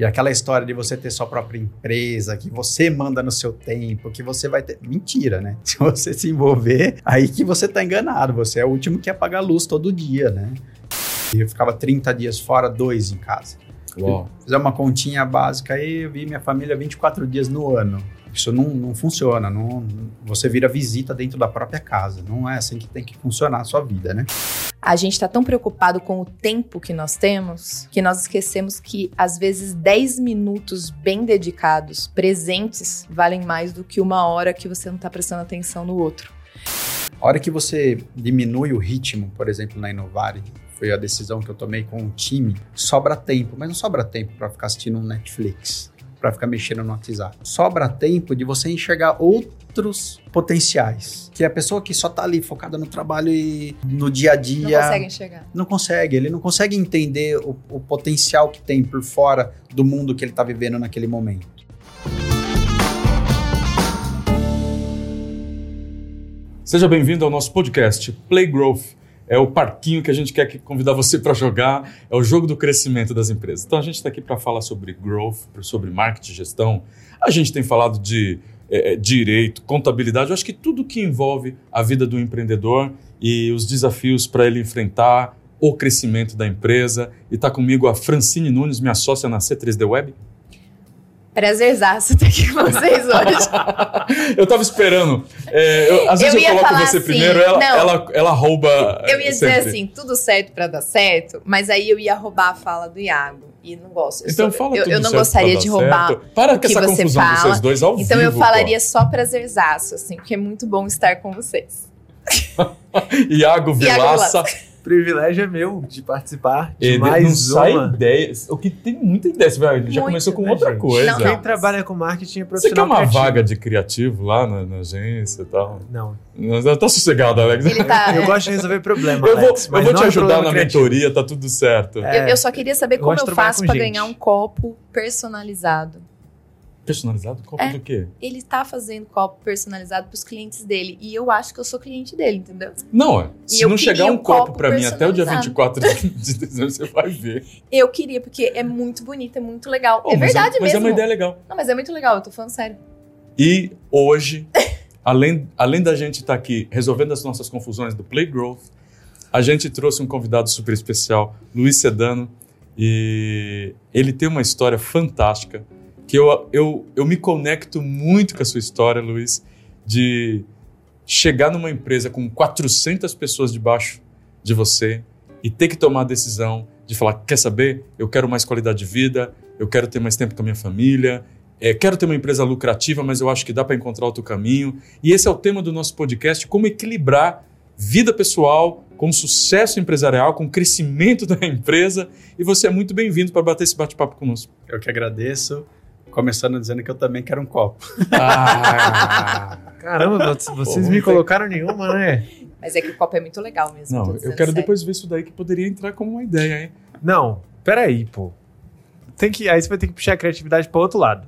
E aquela história de você ter sua própria empresa, que você manda no seu tempo, que você vai ter. Mentira, né? Se você se envolver, aí que você tá enganado. Você é o último que ia pagar luz todo dia, né? E eu ficava 30 dias fora, dois em casa. Uau. Fizer uma continha básica aí, eu vi minha família 24 dias no ano. Isso não, não funciona. Não, você vira visita dentro da própria casa. Não é assim que tem que funcionar a sua vida, né? A gente está tão preocupado com o tempo que nós temos que nós esquecemos que, às vezes, 10 minutos bem dedicados, presentes, valem mais do que uma hora que você não está prestando atenção no outro. A hora que você diminui o ritmo, por exemplo, na Inovare, foi a decisão que eu tomei com o time, sobra tempo, mas não sobra tempo para ficar assistindo um Netflix, para ficar mexendo no WhatsApp. Sobra tempo de você enxergar outros potenciais. Que a pessoa que só tá ali focada no trabalho e no dia a dia. Não consegue enxergar. Não consegue, ele não consegue entender o, o potencial que tem por fora do mundo que ele tá vivendo naquele momento. Seja bem-vindo ao nosso podcast Play Growth. É o parquinho que a gente quer convidar você para jogar, é o jogo do crescimento das empresas. Então a gente está aqui para falar sobre growth, sobre marketing, gestão. A gente tem falado de é, direito, contabilidade. Eu acho que tudo que envolve a vida do empreendedor e os desafios para ele enfrentar o crescimento da empresa. E está comigo a Francine Nunes, minha sócia na C3D Web. Prazerzaço estar aqui com vocês hoje. eu tava esperando. É, eu, às vezes Eu eu, ia coloco você assim, primeiro, ela, não. ela, ela rouba. Eu ia dizer sempre. assim, tudo certo pra dar certo, mas aí eu ia roubar a fala do Iago. E não gosto. Eu Então sou- fala eu, tudo eu não gostaria de roubar. certo. Para que essa você confusão fala. vocês dois ao Então vivo. eu falaria só prazerzaço, assim, porque é muito bom estar com vocês. pô. Iago Vilaça. Privilégio é meu de participar de Ele mais não sai uma. ideia. O que tem muita ideia. Você já Muito, começou com né, outra gente? coisa. Não, Quem não. trabalha com marketing é Você profissional quer uma criativo. vaga de criativo lá na, na agência e tal? Não. Não, Tá sossegado, Alex. Ele tá. Eu é, gosto de resolver problema, Eu vou, Alex, eu vou te ajudar na criativo. mentoria, tá tudo certo. É. eu, eu só queria saber Eu como eu faço gente. ganhar um copo personalizado. Personalizado? Copo É. do quê? Ele tá fazendo copo personalizado pros clientes dele. E eu acho que eu sou cliente dele, entendeu? Não, é. Se não chegar um copo pra mim até o dia personalizado. 24 de dezembro, você vai ver. Eu queria, porque é muito bonito, é muito legal. Oh, é mas verdade Mas é mesmo. uma ideia legal. Não, mas é muito legal, eu tô falando sério. E hoje, além, além da gente estar aqui resolvendo as nossas confusões do Play Growth, a gente trouxe um convidado super especial, Luiz Sedano, e ele tem uma história fantástica, que eu, eu, eu me conecto muito com a sua história, Luiz, de chegar numa empresa com 400 pessoas debaixo de você e ter que tomar a decisão de falar, quer saber, eu quero mais qualidade de vida, eu quero ter mais tempo com a minha família, é, quero ter uma empresa lucrativa, mas eu acho que dá para encontrar outro caminho. E esse é o tema do nosso podcast: como equilibrar vida pessoal com sucesso empresarial, com crescimento da empresa. E você é muito bem-vindo para bater esse bate-papo conosco. Eu que agradeço. Começando dizendo que eu também quero um copo. Ah, Caramba, vocês Pô, me colocaram nenhuma, né? Mas é que o copo é muito legal mesmo. não, eu quero sério. depois ver isso daí que poderia entrar como uma ideia, hein? Não, peraí, pô. Tem que, aí você vai ter que puxar a criatividade para outro lado.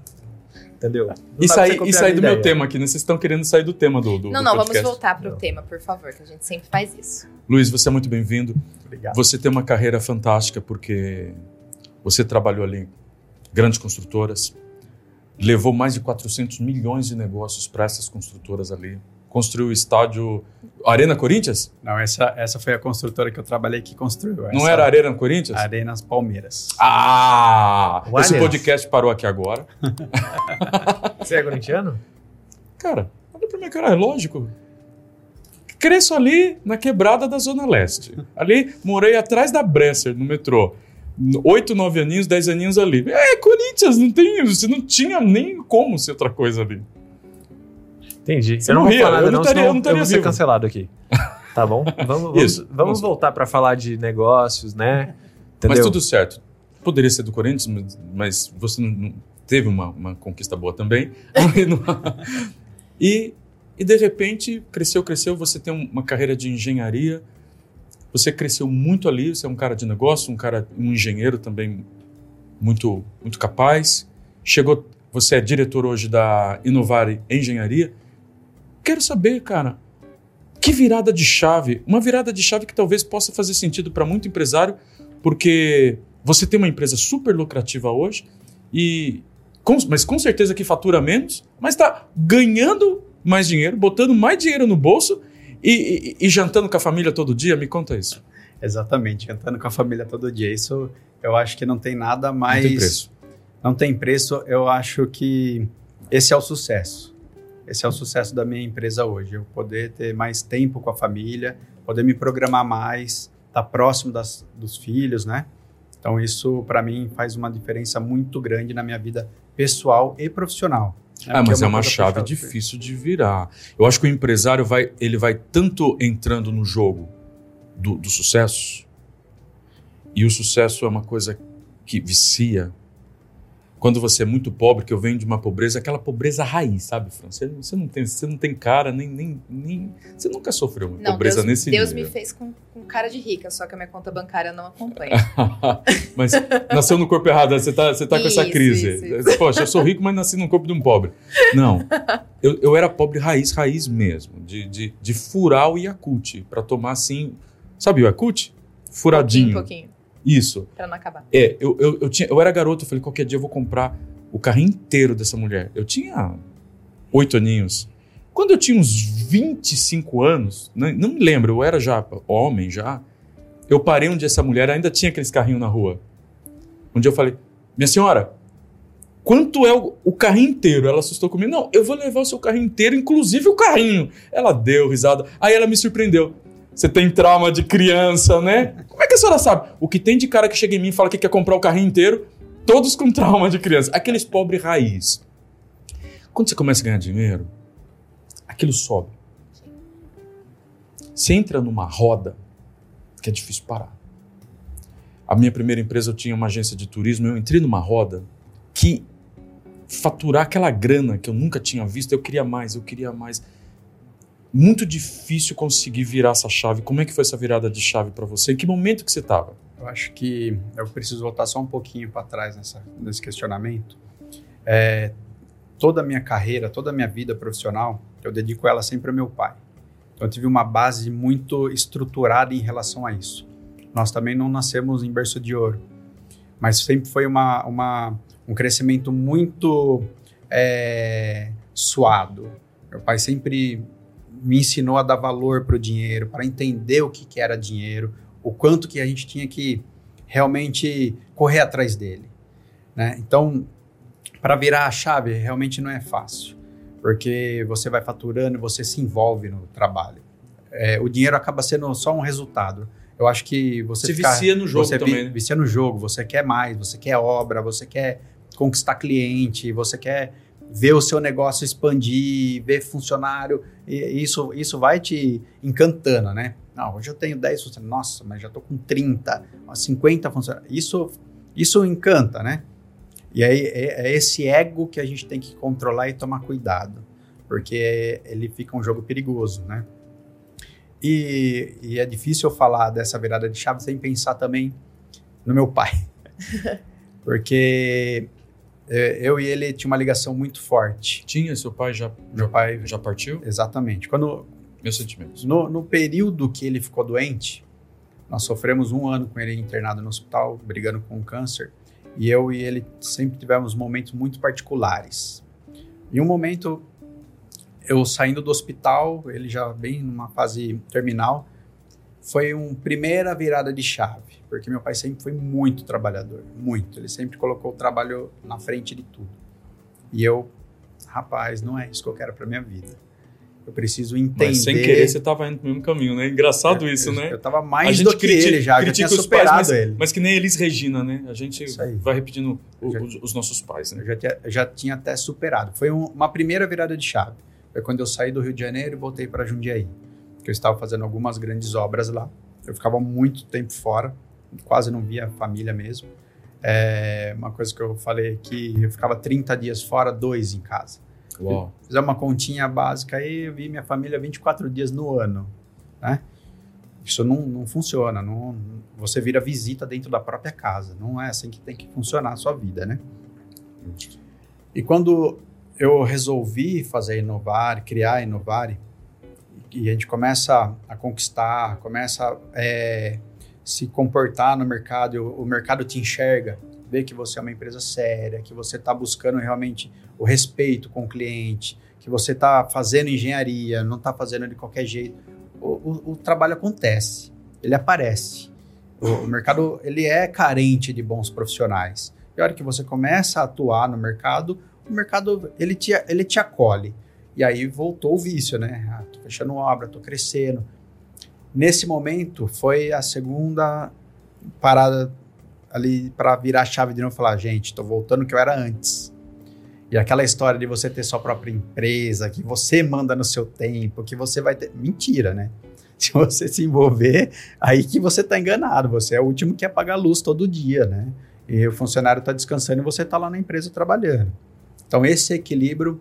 Entendeu? Não E sair, e sair do meu ideia. tema aqui, né? Vocês estão querendo sair do tema do, do Não, do não, vamos voltar pro Não. tema, por favor, que a gente sempre faz isso. Luiz, você é muito bem-vindo. Obrigado. Você tem uma carreira fantástica porque você trabalhou ali em grandes construtoras, levou mais de 400 milhões de negócios para essas construtoras ali, construiu o estádio Arena Corinthians? Não, essa, essa foi a construtora que eu trabalhei que construiu. Não Essa era Arena Corinthians? Arenas Palmeiras. Ah! O Esse Allianz. podcast parou aqui agora. Você é corintiano? Cara, olha pra minha cara, é lógico. Cresço ali na quebrada da Zona Leste. Ali, morei atrás da Bresser, no metrô. Oito, nove aninhos, dez aninhos ali. É, Corinthians, não tem, você não tinha nem como ser outra coisa ali. Entendi. Você eu não ria, nada, eu não estaria- eu não estaria vou ser cancelado aqui. Tá bom? Vamos, vamos, Isso, vamos vamos. voltar para falar de negócios, né? Entendeu? Mas tudo certo. Poderia ser do Corinthians, mas- mas você não- teve uma, uma conquista boa também. e, e de repente, cresceu, cresceu, você tem um, uma carreira de engenharia, você cresceu muito ali, você é um cara de negócio, um cara, um engenheiro também muito, muito capaz. Chegou, você é diretor hoje da Inovare Engenharia. Quero saber, cara, que virada de chave, uma virada de chave que talvez possa fazer sentido para muito empresário, porque você tem uma empresa super lucrativa hoje e com- mas com certeza que fatura menos, mas está ganhando mais dinheiro, botando mais dinheiro no bolso e, e- e jantando com a família todo dia. Me conta isso. Exatamente, cantando com a família todo dia. Isso eu acho que não tem nada mais. Não tem preço. Não tem preço. Eu acho que esse é o sucesso. Esse é o sucesso da minha empresa hoje. Eu poder ter mais tempo com a família, poder me programar mais, estar próximo das, dos filhos, né? Então isso para mim faz uma diferença muito grande na minha vida pessoal e profissional. Né? Ah, mas é uma coisa chave puxa- difícil de virar. Eu acho que o empresário vai, ele vai tanto entrando no jogo do, do sucesso, e o sucesso é uma coisa que vicia. Quando você é muito pobre, que eu venho de uma pobreza, aquela pobreza raiz, sabe, Fran? Você, você não tem, você não tem cara, nem, nem, nem. Você nunca sofreu uma Não, pobreza Deus, nesse Deus nível. me fez com, com cara de rica, só que a minha conta bancária não acompanha. mas nasceu no corpo errado, você tá, você tá com essa Isso, crise. isso, Poxa, eu sou rico, mas nasci no corpo de um pobre. Não. Eu, eu era pobre raiz, raiz mesmo. De, de, de furar o Yakult para tomar assim. Sabe o Yakult? Furadinho. Pouquinho, pouquinho, Isso. pra não acabar. É, eu, eu, eu, tinha, eu era garoto, eu falei, qualquer dia eu vou comprar o carrinho inteiro dessa mulher. Eu tinha oito aninhos. Quando eu tinha uns 25 anos, não, não me lembro, eu era já homem já. Eu parei onde essa mulher ainda tinha aqueles carrinhos na rua. Um dia eu falei, minha senhora, quanto é o, o carrinho inteiro? Ela assustou comigo. Não, eu vou levar o seu carrinho inteiro, inclusive o carrinho. Ela deu risada. Aí ela me surpreendeu. Você tem trauma de criança, né? Como é que a senhora sabe? O que tem de cara que chega em mim e fala que quer comprar o carrinho inteiro, todos com trauma de criança. Aqueles pobres raiz. Quando você começa a ganhar dinheiro, aquilo sobe. Você entra numa roda que é difícil parar. A minha primeira empresa, eu tinha uma agência de turismo, eu entrei numa roda que faturar aquela grana que eu nunca tinha visto, eu queria mais, eu queria mais. Muito difícil conseguir virar essa chave. Como é que foi essa virada de chave para você? Em que momento que você estava? Eu acho que eu preciso voltar só um pouquinho para trás nessa, nesse questionamento. É, toda a minha carreira, toda a minha vida profissional, eu dedico ela sempre ao meu pai. Então eu tive uma base muito estruturada em relação a isso. Nós também não nascemos em berço de ouro, mas sempre foi uma, uma um crescimento muito é, suado. Meu pai sempre me ensinou a dar valor para o dinheiro, para entender o que, que era dinheiro, o quanto que a gente tinha que realmente correr atrás dele. Né? Então, para virar a chave, realmente não é fácil, porque você vai faturando, você se envolve no trabalho. É, o dinheiro acaba sendo só um resultado. Eu acho que você fica- vicia no jogo você vi- também, né? vicia no jogo, você quer mais, você quer obra, você quer conquistar cliente, você quer ver o seu negócio expandir, ver funcionário, isso, isso vai te encantando, né? Não, hoje eu tenho 10 funcionários, nossa, mas já tô com 30, ó, 50 funcionários. Isso, isso encanta, né? E aí é, é esse ego que a gente tem que controlar e tomar cuidado, porque ele fica um jogo perigoso, né? E, e é difícil eu falar dessa virada de chave sem pensar também no meu pai. Porque eu e ele tinha uma ligação muito forte. Tinha, seu pai já, Meu pai, já partiu? exatamente. Quando, Meus sentimentos. no, no período que ele ficou doente, nós sofremos um ano com ele internado no hospital, brigando com câncer. E eu e ele sempre tivemos momentos muito particulares. E um momento, eu saindo do hospital, ele já bem numa fase terminal, foi uma primeira virada de chave, porque meu pai sempre foi muito trabalhador, muito. Ele sempre colocou o trabalho na frente de tudo. E eu, rapaz, não é isso que eu quero para minha vida. Eu preciso entender. Mas sem querer você estava indo pro mesmo caminho, né? Engraçado isso, eu, né? Eu tava A mais do que ele já, já critica tinha os pais, superado mas, ele. mas que nem Elis Regina, né? A gente vai repetindo o- Já- os, os nossos pais, né? Eu já tinha, já tinha até superado. Foi um- uma primeira virada de chave. Foi quando eu saí do Rio de Janeiro e voltei para Jundiaí. Que eu estava fazendo algumas grandes obras lá. Eu ficava muito tempo fora, quase não via a família mesmo. É, uma coisa que eu falei aqui, eu ficava 30 dias fora, dois em casa. Uau. Fizer uma continha básica aí, eu vi minha família 24 dias no ano, né? Isso não, não funciona, não, você vira visita dentro da própria casa, não é assim que tem que funcionar a sua vida, né? E quando eu resolvi fazer a Inovar, criar a Inovar, e a gente começa a conquistar, começa a é, se comportar no mercado, o, o mercado te enxerga, vê que você é uma empresa séria, que você está buscando realmente o respeito com o cliente, que você está fazendo engenharia, não está fazendo de qualquer jeito, o, o, o, trabalho acontece, ele aparece. O, o, mercado ele é carente de bons profissionais. E a hora que você começa a atuar no mercado, o mercado ele te, ele te acolhe. E aí voltou o vício, né? Ah, tô fechando obra, tô crescendo. Nesse momento foi a segunda parada ali para virar a chave de e falar, gente, tô voltando que eu era antes. E aquela história de você ter sua própria empresa, que você manda no seu tempo, que você vai ter. Mentira, né? Se você se envolver, aí que você tá enganado. Você é o último que apaga a luz todo dia, né? E o funcionário está descansando e você está lá na empresa trabalhando. Então, esse equilíbrio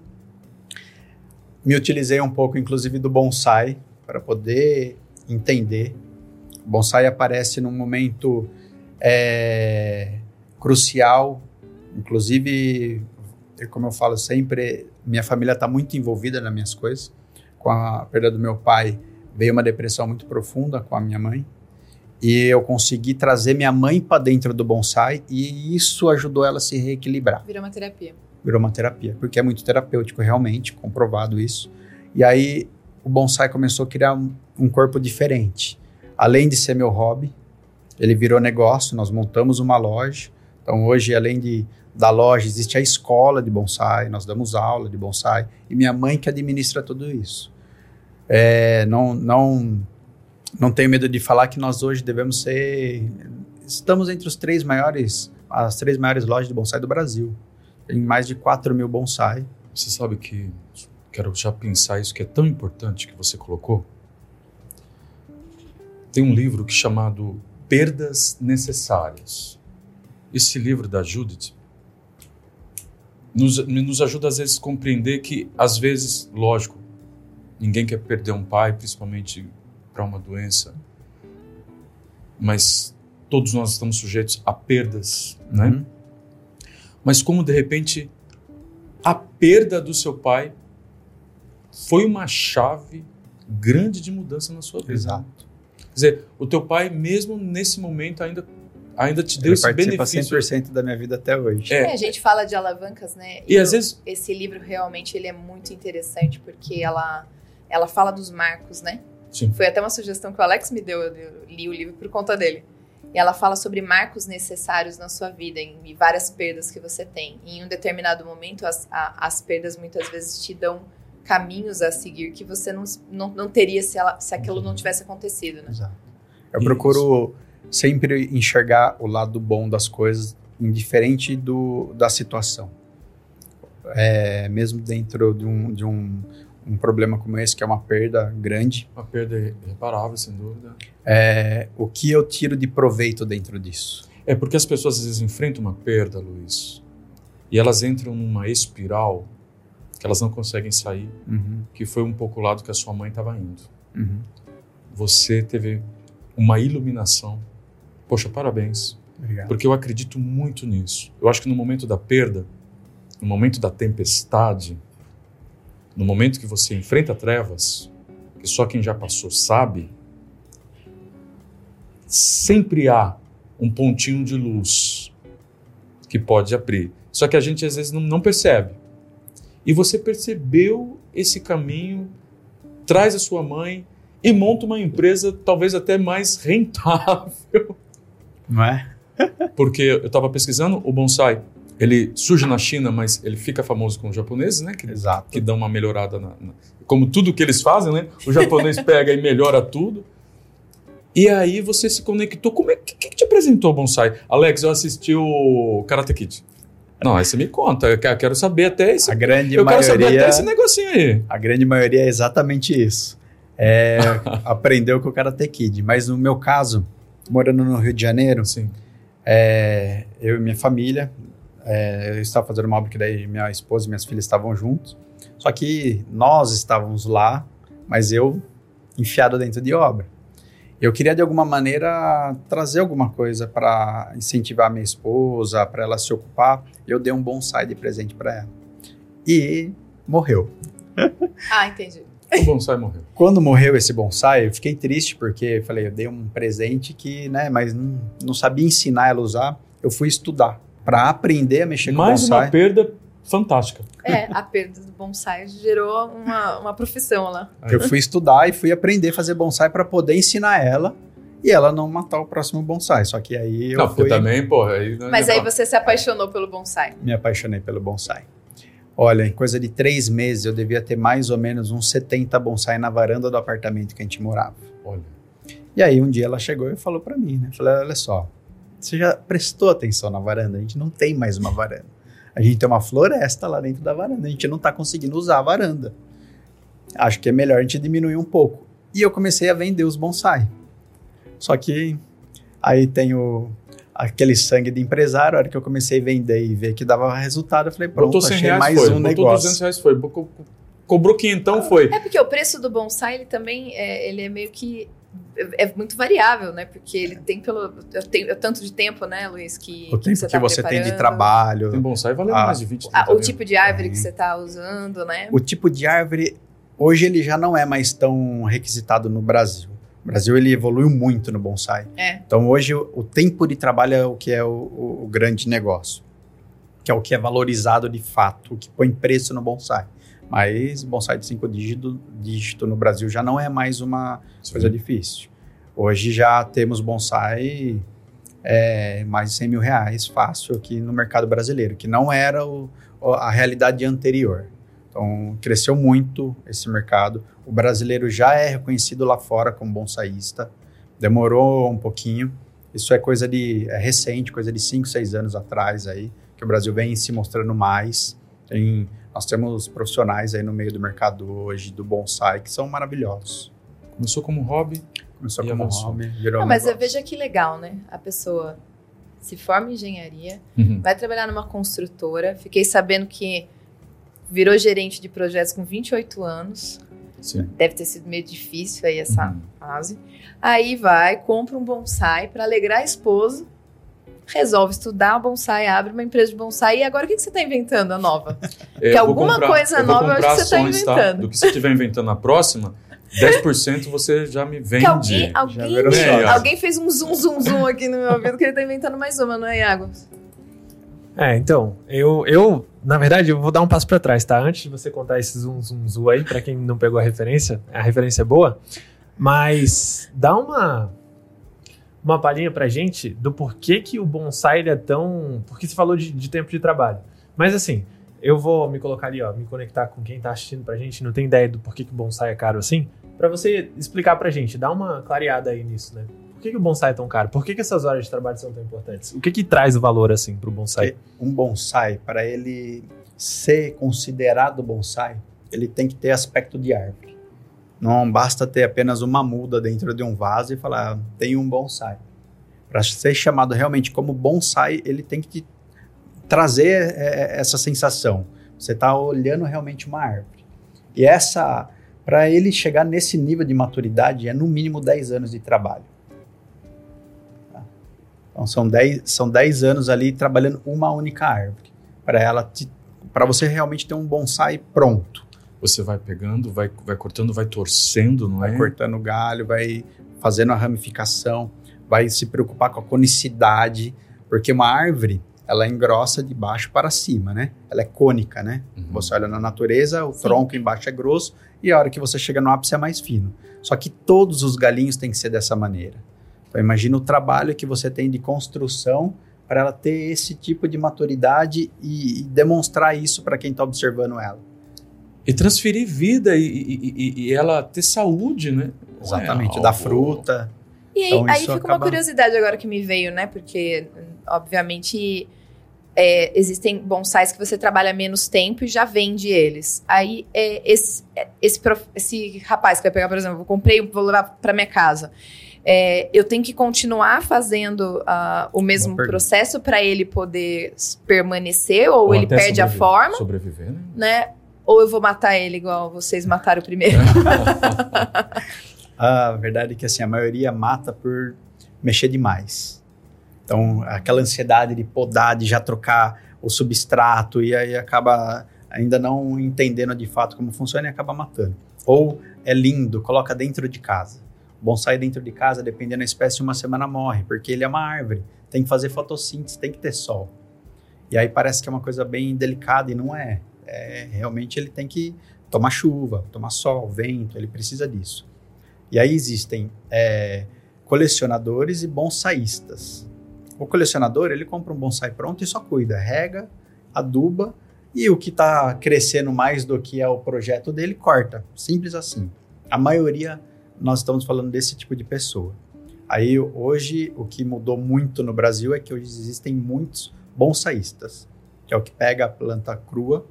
me utilizei um pouco, inclusive, do bonsai para poder entender. O bonsai aparece num momento é, crucial, inclusive, como eu falo sempre, minha família está muito envolvida nas minhas coisas. Com a perda do meu pai, veio uma depressão muito profunda com a minha mãe. E eu consegui trazer minha mãe para dentro do bonsai e isso ajudou ela a se reequilibrar. Virou uma terapia virou uma terapia, porque é muito terapêutico realmente, comprovado isso. E aí o bonsai começou a criar um, um corpo diferente. Além de ser meu hobby, ele virou negócio, nós montamos uma loja. Então hoje, além de da loja, existe a escola de bonsai, nós damos aula de bonsai, e minha mãe que administra tudo isso. É, não, não, não tenho medo de falar que nós hoje devemos ser. Estamos entre os três maiores, as três maiores lojas de bonsai do Brasil. Tem mais de 4 mil bonsai. Você sabe que quero já pensar isso que é tão importante que você colocou. Tem um livro que é chamado Perdas Necessárias. Esse livro da Judith nos, nos ajuda às vezes a compreender que às vezes, lógico, ninguém quer perder um pai, principalmente para uma doença, mas todos nós estamos sujeitos a perdas, né? uhum. né? Mas como de repente a perda do seu pai foi uma chave grande de mudança na sua vida. Exato. Quer dizer, o teu pai, mesmo nesse momento, ainda, ainda te deu Ele esse benefício. 100% da minha vida até hoje. É. é. a gente fala de alavancas, né? E, e às vezes... Esse livro realmente ele é muito interessante porque ela, ela fala dos marcos, né? Sim. Foi até uma sugestão que o Alex me deu, eu li o livro por conta dele. E ela fala sobre marcos necessários na sua vida e várias perdas que você tem. E em um determinado momento, as, a, as perdas muitas vezes te dão caminhos a seguir que você não, não, não teria se, ela, se aquilo não tivesse acontecido, né? Exato. Eu Isso. procuro sempre enxergar o lado bom das coisas, indiferente do, da situação. É, mesmo dentro de um, de um um problema como esse, que é uma perda grande. Uma perda irreparável, sem dúvida. É, o que eu tiro de proveito dentro disso? É porque as pessoas às vezes enfrentam uma perda, Luiz, e elas entram numa espiral que elas não conseguem sair, uhum. que foi um pouco o lado que a sua mãe estava indo. Uhum. Você teve uma iluminação. Poxa, parabéns. Obrigado. Porque eu acredito muito nisso. Eu acho que no momento da perda, no momento da tempestade, no momento que você enfrenta trevas, que só quem já passou sabe, sempre há um pontinho de luz que pode abrir. Só que a gente às vezes não, não percebe. E você percebeu esse caminho, traz a sua mãe e monta uma empresa talvez até mais rentável. Não é? Porque eu estava pesquisando o bonsai ele surge na China, mas ele fica famoso com os japoneses, né? Que, Exato. que dão uma melhorada na, na, como tudo que eles fazem, né? O japonês pega e melhora tudo. E aí você se conectou. Como é que, que te apresentou o bonsai? Alex, eu assisti o Karate Kid. Não, aí você me conta. Eu quero saber até esse. A grande eu maioria, quero saber até esse negocinho aí. A grande maioria é exatamente isso. É, aprendeu com o Karate Kid. Mas no meu caso, morando no Rio de Janeiro, Sim. É, eu e minha família, é, eu estava fazendo uma obra que daí minha esposa e minhas filhas estavam juntos. Só que nós estávamos lá, mas eu enfiado dentro de obra. Eu queria de alguma maneira trazer alguma coisa para incentivar minha esposa, para ela se ocupar. Eu dei um bonsai de presente para ela. E morreu. Ah, entendi. O bonsai morreu. Quando morreu esse bonsai, eu fiquei triste porque eu falei, eu dei um presente que, né, mas não, não sabia ensinar ela a usar. Eu fui estudar para aprender a mexer com Mais bonsai. uma perda fantástica. É, a perda do bonsai gerou uma, uma profissão lá. Eu fui estudar e fui aprender a fazer bonsai para poder ensinar ela e ela não matar o próximo bonsai. Só que aí eu não, porque fui, também, pô, aí... não Mas ia aí falar. você se apaixonou pelo bonsai. me apaixonei pelo bonsai. Olha, em coisa de três meses eu devia ter mais ou menos uns 70 bonsai na varanda do apartamento que a gente morava. Olha, E aí um dia ela chegou e falou para mim, né? Falei, olha só, você já prestou atenção na varanda? A gente não tem mais uma varanda. A gente tem uma floresta lá dentro da varanda. A gente não tá conseguindo usar a varanda. Acho que é melhor a gente diminuir um pouco. E eu comecei a vender os bonsai. Só que aí tem o, aquele sangue de empresário. A hora que eu comecei a vender e ver que dava resultado, eu falei, pronto, botou 100 achei reais, mais foi. um botou negócio. 200 reais, foi. Co- co- Cobrou quinhentão, foi. É porque o preço do bonsai, ele também é, ele é meio que é é muito variável, né? Porque ele tem pelo eu tenho eu tanto de tempo, né, Luiz, que O tempo você que tá você tem de trabalho. Tem bonsai valeu Ah. mais de 20, Ah, 30 o mil. tipo de árvore que Tem. você tá usando, né? O tipo de árvore, hoje ele já não é mais tão requisitado no Brasil. O Brasil ele evoluiu muito no bonsai. É. Então hoje o, o tempo de trabalho é o que é o, o- o grande negócio, que é o que é valorizado de fato, o que põe preço no bonsai. Mas bonsai de cinco dígito, dígito no Brasil já não é mais uma Sim. coisa difícil. Hoje já temos bonsai é, mais de 100 mil reais fácil aqui no mercado brasileiro, que não era o- a realidade anterior. Então, cresceu muito esse mercado. O brasileiro já é reconhecido lá fora como bonsaísta. Demorou um pouquinho. Isso é coisa de é recente, coisa de 5, 6 anos atrás aí, que o Brasil vem se mostrando mais. Tem, nós temos profissionais aí no meio do mercado hoje do bonsai que são maravilhosos. Começou como hobby. Começou como avançou. hobby, virou Não, mas negócio. veja que legal, né? A pessoa se forma em engenharia, Uhum. vai trabalhar numa construtora. Fiquei sabendo que virou gerente de projetos com 28 anos. Sim. Deve ter sido meio difícil aí essa Uhum. fase. Aí vai, compra um bonsai para alegrar a esposa, resolve estudar bonsai, abre uma empresa de bonsai. E agora o que, que você está inventando, a nova? É, vou alguma coisa eu vou nova eu acho comprar que você tá ações, tá? inventando. Do que você estiver inventando na próxima, 10% você já me vende. Que alguém, alguém, alguém fez um zoom, zoom, zoom aqui no meu ouvido que ele tá inventando mais uma, não é, Iago? É, então, eu, eu, na verdade, eu vou dar um passo pra trás, tá? Antes de você contar esse zoom, zoom, zoom aí, pra quem não pegou a referência, a referência é boa, mas dá uma uma palhinha pra gente do porquê que o bonsai é tão... Porque você falou de, de tempo de trabalho. Mas assim, eu vou me colocar ali, ó, me conectar com quem tá assistindo pra gente, não tem ideia do porquê que o bonsai é caro assim, pra você explicar pra gente, dá uma clareada aí nisso, né? Por que, que o bonsai é tão caro? Por que, que essas horas de trabalho são tão importantes? O que que traz o valor assim pro bonsai? um bonsai, para ele ser considerado bonsai, ele tem que ter aspecto de árvore. Não basta ter apenas uma muda dentro de um vaso e falar, "Ah, tem um bonsai. Para ser chamado realmente como bonsai, ele tem que te trazer é, essa sensação. Você está olhando realmente uma árvore. E essa, para ele chegar nesse nível de maturidade, é no mínimo 10 anos de trabalho. Tá? Então são 10, são 10 anos ali trabalhando uma única árvore. Para ela para você realmente ter um bonsai pronto. Você vai pegando, vai, vai cortando, vai torcendo, não Vai é? cortando o galho, vai fazendo a ramificação, vai se preocupar com a conicidade, porque uma árvore, ela engrossa de baixo para cima, né? Ela é cônica, né? Uhum. Você olha na natureza, o Sim. tronco embaixo é grosso e a hora que você chega no ápice é mais fino. Só que todos os galinhos têm que ser dessa maneira. Então imagina o trabalho que você tem de construção para ela ter esse tipo de maturidade e, e demonstrar isso para quem está observando ela. E transferir vida e, e- e- ela ter saúde, né? Exatamente, É da fruta. E aí, Então, aí fica uma acaba- curiosidade agora que me veio, né? Porque, obviamente, é, existem bonsais que você trabalha menos tempo e já vende eles. Aí, é, esse, é, esse, prof- esse rapaz que vai pegar, por exemplo, eu comprei, vou levar para minha casa. É, eu tenho que continuar fazendo ah, o mesmo processo para ele poder permanecer ou, Ou ele perde a forma, Sobreviver, né? né? Ou eu vou matar ele igual vocês mataram primeiro. A verdade é que assim, a maioria mata por mexer demais. Então, aquela ansiedade de podar, de já trocar o substrato, e aí acaba ainda não entendendo de fato como funciona e acaba matando. Ou é lindo, coloca dentro de casa. O bonsai dentro de casa, dependendo da espécie, uma semana morre, porque ele é uma árvore. Tem que fazer fotossíntese, tem que ter sol. E aí parece que é uma coisa bem delicada e não é. É realmente ele tem que tomar chuva, tomar sol, vento, ele precisa disso. E aí existem é, colecionadores e bonsaístas. O colecionador, ele compra um bonsai pronto e só cuida, rega, aduba e o que está crescendo mais do que é o projeto dele, corta. Simples assim. A maioria, nós estamos falando desse tipo de pessoa. Aí hoje, o que mudou muito no Brasil é que hoje existem muitos bonsaístas, que é o que pega a planta crua,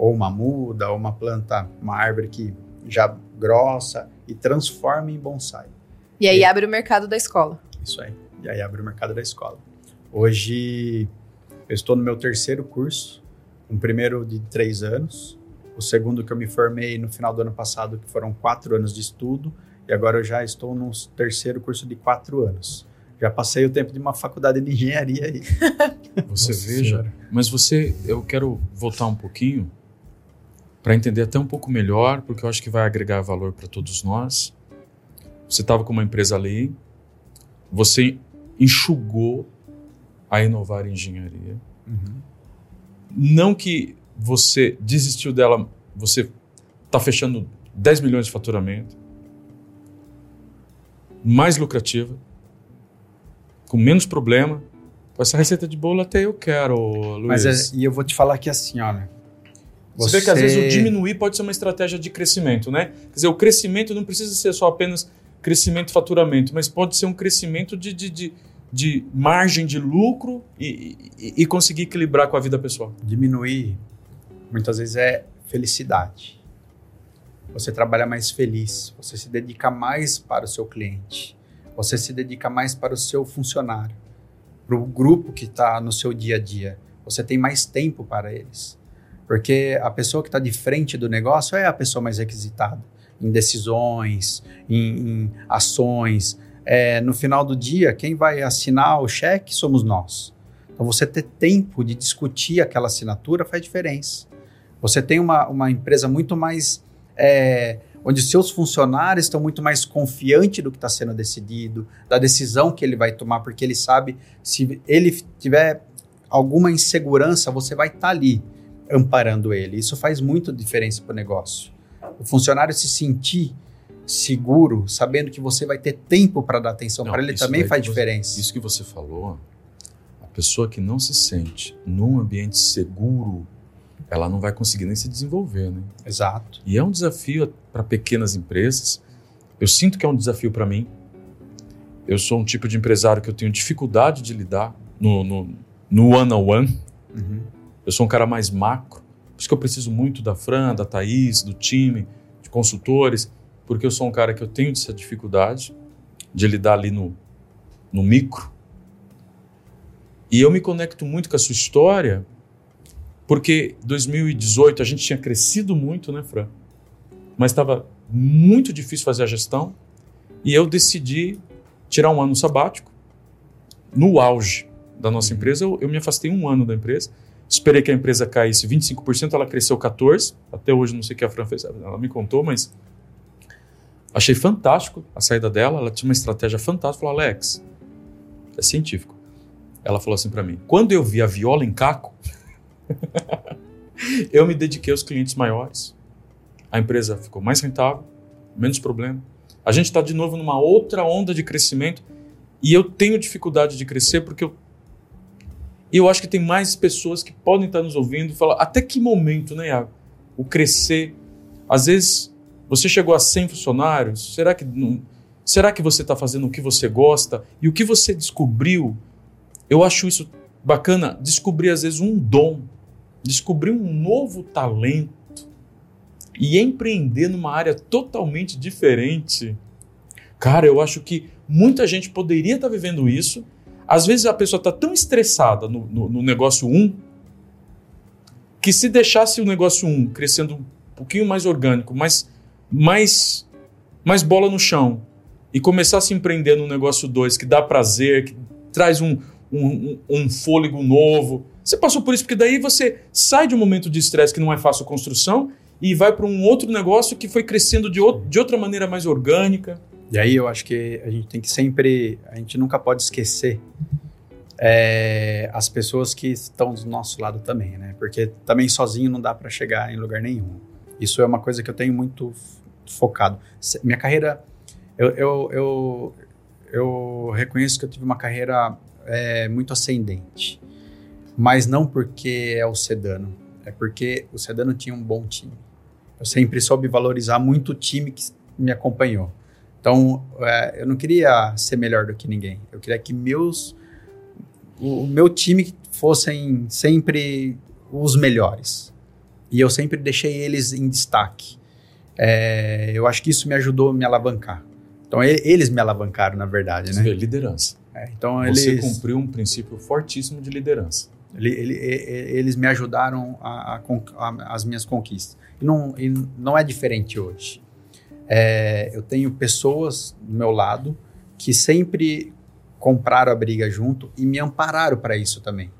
ou uma muda, ou uma planta, uma árvore que já grossa, e transforma em bonsai. E aí e, abre o mercado da escola. Isso aí. E aí abre o mercado da escola. Hoje eu estou no meu terceiro curso, um primeiro de três anos, o segundo que eu me formei no final do ano passado, que foram quatro anos de estudo, e agora eu já estou no terceiro curso de quatro anos. Já passei o tempo de uma faculdade de engenharia aí. Você Nossa veja, senhora. mas você, eu quero voltar um pouquinho para entender até um pouco melhor, porque eu acho que vai agregar valor para todos nós. Você estava com uma empresa ali, você enxugou a inovar engenharia. Uhum. Não que você desistiu dela, você está fechando 10 milhões de faturamento, mais lucrativa, com menos problema. Essa receita de bolo até eu quero, Luiz. Mas é, e eu vou te falar que assim, olha. Você... você vê que às vezes o diminuir pode ser uma estratégia de crescimento, né? Quer dizer, o crescimento não precisa ser só apenas crescimento faturamento, mas pode ser um crescimento de, de, de de margem de lucro e, e, e, conseguir equilibrar com a vida pessoal? Diminuir muitas vezes é felicidade. Você trabalha mais feliz, você se dedica mais para o seu cliente, você se dedica mais para o seu funcionário, para o grupo que está no seu dia a dia. Você tem mais tempo para eles. Porque a pessoa que está de frente do negócio é a pessoa mais requisitada em decisões, em, em ações, é, no final do dia, quem vai assinar o cheque somos nós. Então, você ter tempo de discutir aquela assinatura faz diferença. Você tem uma, uma empresa muito mais. É, onde seus funcionários estão muito mais confiantes do que está sendo decidido, da decisão que ele vai tomar, porque ele sabe se ele tiver alguma insegurança, você vai estar tá ali amparando ele. Isso faz muito diferença para o negócio. O funcionário se sentir seguro, sabendo que você vai ter tempo para dar atenção para ele, também faz diferença. Você, isso que você falou, a pessoa que não se sente num ambiente seguro, ela não vai conseguir nem se desenvolver, né? Exato. E é um desafio para pequenas empresas. Eu sinto que é um desafio para mim. Eu sou um tipo de empresário que eu tenho dificuldade de lidar no, no, no one-on-one. -on -one. Uhum. Eu sou um cara mais macro. Por isso que eu preciso muito da Fran, da Thaís, do time, de consultores porque eu sou um cara que eu tenho essa dificuldade de lidar ali no, no micro. E eu me conecto muito com a sua história, porque 2018 a gente tinha crescido muito, né, Fran? Mas estava muito difícil fazer a gestão e eu decidi tirar um ano sabático. No auge da nossa uhum. empresa, eu, eu me afastei um ano da empresa. Esperei que a empresa caísse 25%, ela cresceu 14%. Até hoje não sei o que a Fran fez, ela me contou, mas Achei fantástico a saída dela, ela tinha uma estratégia fantástica. Falou, Alex, é científico. Ela falou assim para mim: quando eu vi a viola em caco, eu me dediquei aos clientes maiores. A empresa ficou mais rentável, menos problema. A gente está de novo numa outra onda de crescimento e eu tenho dificuldade de crescer porque eu. E eu acho que tem mais pessoas que podem estar nos ouvindo e falar: até que momento, né, Iago? O crescer. Às vezes você chegou a 100 funcionários? Será que, não, será que você está fazendo o que você gosta? E o que você descobriu? Eu acho isso bacana. Descobrir, às vezes, um dom, descobrir um novo talento e empreender numa área totalmente diferente. Cara, eu acho que muita gente poderia estar vivendo isso. Às vezes a pessoa está tão estressada no, no, no negócio 1 um, que se deixasse o negócio 1 um crescendo um pouquinho mais orgânico, mais mais, mais bola no chão e começar a empreender no negócio 2 que dá prazer, que traz um, um, um, fôlego novo. Você passou por isso, porque daí você sai de um momento de estresse que não é fácil construção e vai para um outro negócio que foi crescendo de, outro, de outra maneira mais orgânica. E aí eu acho que a gente tem que sempre, a gente nunca pode esquecer é, as pessoas que estão do nosso lado também, né? Porque também sozinho não dá para chegar em lugar nenhum. Isso é uma coisa que eu tenho muito focado. Minha carreira, eu, eu, eu, eu reconheço que eu tive uma carreira é, muito ascendente, mas não porque é o Sedano, é porque o Sedano tinha um bom time. Eu sempre soube valorizar muito o time que me acompanhou. Então, é, eu não queria ser melhor do que ninguém. Eu queria que meus o, o meu time fossem sempre os melhores. E eu sempre deixei eles em destaque. É, eu acho que isso me ajudou a me alavancar. Então, ele, eles me alavancaram, na verdade, né? Vê, liderança. É, então, Você eles, cumpriu um princípio fortíssimo de liderança. Ele, ele, eles me ajudaram a, a, a, as minhas conquistas. E não, e não é diferente hoje. É, eu tenho pessoas do meu lado que sempre compraram a briga junto e me ampararam para isso também.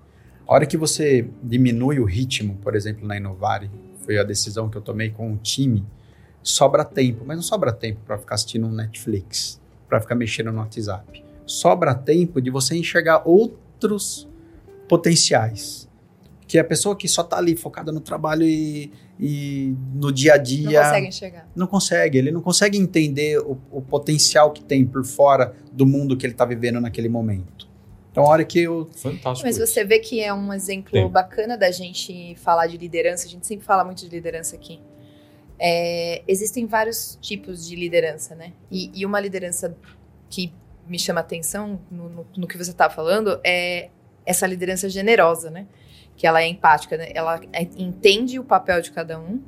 A hora que você diminui o ritmo, por exemplo, na Inovare, foi a decisão que eu tomei com o time, sobra tempo, mas não sobra tempo para ficar assistindo um Netflix, para ficar mexendo no WhatsApp. Sobra tempo de você enxergar outros potenciais que a pessoa que só está ali focada no trabalho e, e, no dia a dia. Não consegue enxergar. Não consegue. Ele não consegue entender o, o potencial que tem por fora do mundo que ele está vivendo naquele momento. Então, a hora que eu. Fantástico. Mas você vê que é um exemplo tem. bacana da gente falar de liderança. A gente sempre fala muito de liderança aqui. É, existem vários tipos de liderança, né? E, e uma liderança que me chama atenção no, no, no que você está falando é essa liderança generosa, né? Que ela é empática, né? ela é, entende o papel de cada um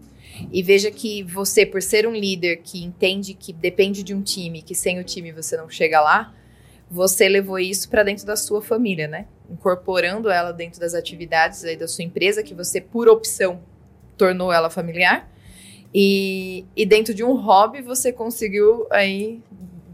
e veja que você, por ser um líder que entende que depende de um time, que sem o time você não chega lá, você levou isso para dentro da sua família, né? Incorporando ela dentro das atividades aí da sua empresa, que você, por opção, tornou ela familiar. E, e dentro de um hobby, você conseguiu aí,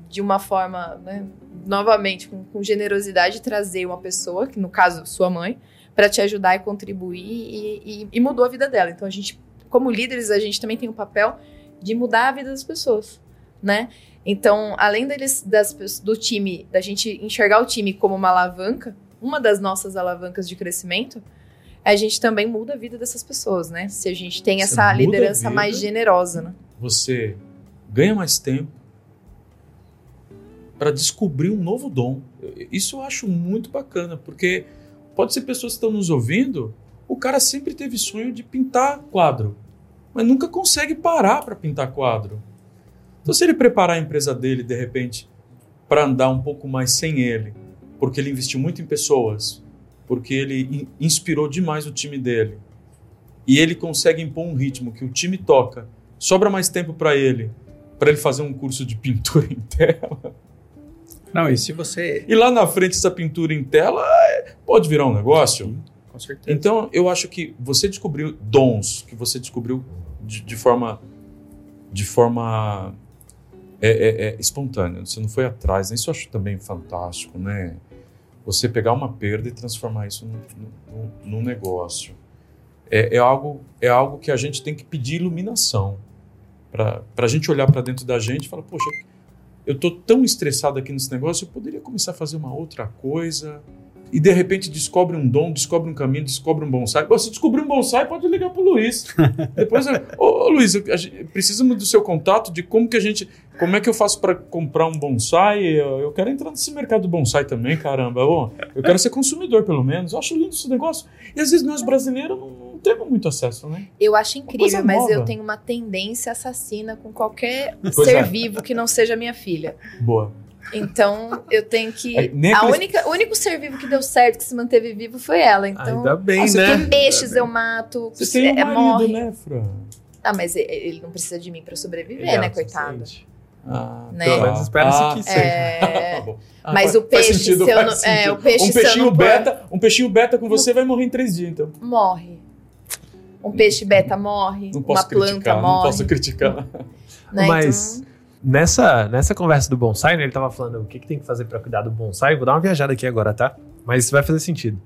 de uma forma, né, novamente, com, com generosidade, trazer uma pessoa, que no caso, sua mãe, para te ajudar e contribuir e, e, e, mudou a vida dela. Então a gente, como líderes, a gente também tem o papel de mudar a vida das pessoas, né? Então, além deles, das, do time, da gente enxergar o time como uma alavanca, uma das nossas alavancas de crescimento, a gente também muda a vida dessas pessoas, né? Se a gente tem você essa liderança mais generosa, né? Você ganha mais tempo para descobrir um novo dom. Isso eu acho muito bacana, porque Pode ser pessoas que estão nos ouvindo, o cara sempre teve sonho de pintar quadro, mas nunca consegue parar para pintar quadro. Então, se ele preparar a empresa dele, de repente, para andar um pouco mais sem ele, porque ele investiu muito em pessoas, porque ele inspirou demais o time dele, e ele consegue impor um ritmo que o time toca, sobra mais tempo para ele, para ele fazer um curso de pintura em tela. Não, e se você. E lá na frente, essa pintura em tela é, pode virar um negócio. Sim, com certeza. Então, eu acho que você descobriu dons, que você descobriu de, de forma. de forma. É, é, é, espontânea. Você não foi atrás. Isso eu acho também fantástico, né? Você pegar uma perda e transformar isso num, num, num negócio. É, é, algo, é algo que a gente tem que pedir iluminação. Para a gente olhar para dentro da gente e falar, poxa, eu estou tão estressado aqui nesse negócio, eu poderia começar a fazer uma outra coisa. E de repente descobre um dom, descobre um caminho, descobre um bonsai. Se descobrir um bonsai, pode ligar para o Luiz. Depois, ô, ô Luiz, precisamos do seu contato de como que a gente, como é que eu faço para comprar um bonsai? Eu, eu, quero entrar nesse mercado do bonsai também, caramba. Ô, eu quero ser consumidor pelo menos. Eu acho lindo esse negócio. E às vezes nós brasileiros não, não temos muito acesso, né? Eu acho incrível, mas nova. eu tenho uma tendência assassina com qualquer ser é. vivo que não seja minha filha. Boa. Então, eu tenho que. É, a única, o único ser vivo que deu certo, que se manteve vivo, foi ela. Então, Ainda bem, ah, né? Peixes eu mato. Você tem um é, marido, morre. né, Fran? Ah, mas ele não precisa de mim para sobreviver, é né, coitado? Ah, né? Pelo menos espera-se ah, que seja. É... ah, mas o peixe, sentido, se eu não, é, o peixe, um peixinho beta, um peixinho beta com você vai morrer em três dias, então. Morre. Um peixe beta morre, uma planta morre. Não posso criticar. Né? Mas então... nessa, nessa conversa do bonsai, né, ele estava falando o que, que tem que fazer para cuidar do bonsai. Vou dar uma viajada aqui agora, tá? Mas isso vai fazer sentido.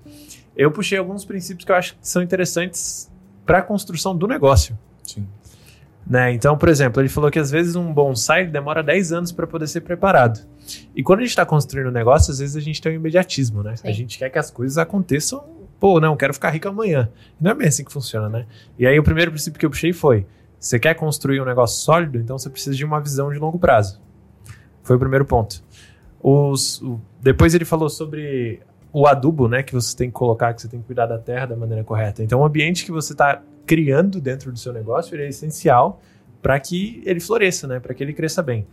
Eu puxei alguns princípios que eu acho que são interessantes para a construção do negócio. Sim. Né? Então, por exemplo, ele falou que às vezes um bonsai demora 10 anos para poder ser preparado. E quando a gente está construindo um negócio, às vezes a gente tem um imediatismo, né? Sim. A gente quer que as coisas aconteçam, pô, não, quero ficar rico amanhã. Não é bem assim que funciona, né? E aí o primeiro princípio que eu puxei foi: você quer construir um negócio sólido, então você precisa de uma visão de longo prazo. Foi o primeiro ponto. Os, o- depois ele falou sobre o adubo, né, que você tem que colocar, que você tem que cuidar da terra da maneira correta. Então, o ambiente que você está criando dentro do seu negócio é essencial para que ele floresça, né, para que ele cresça bem.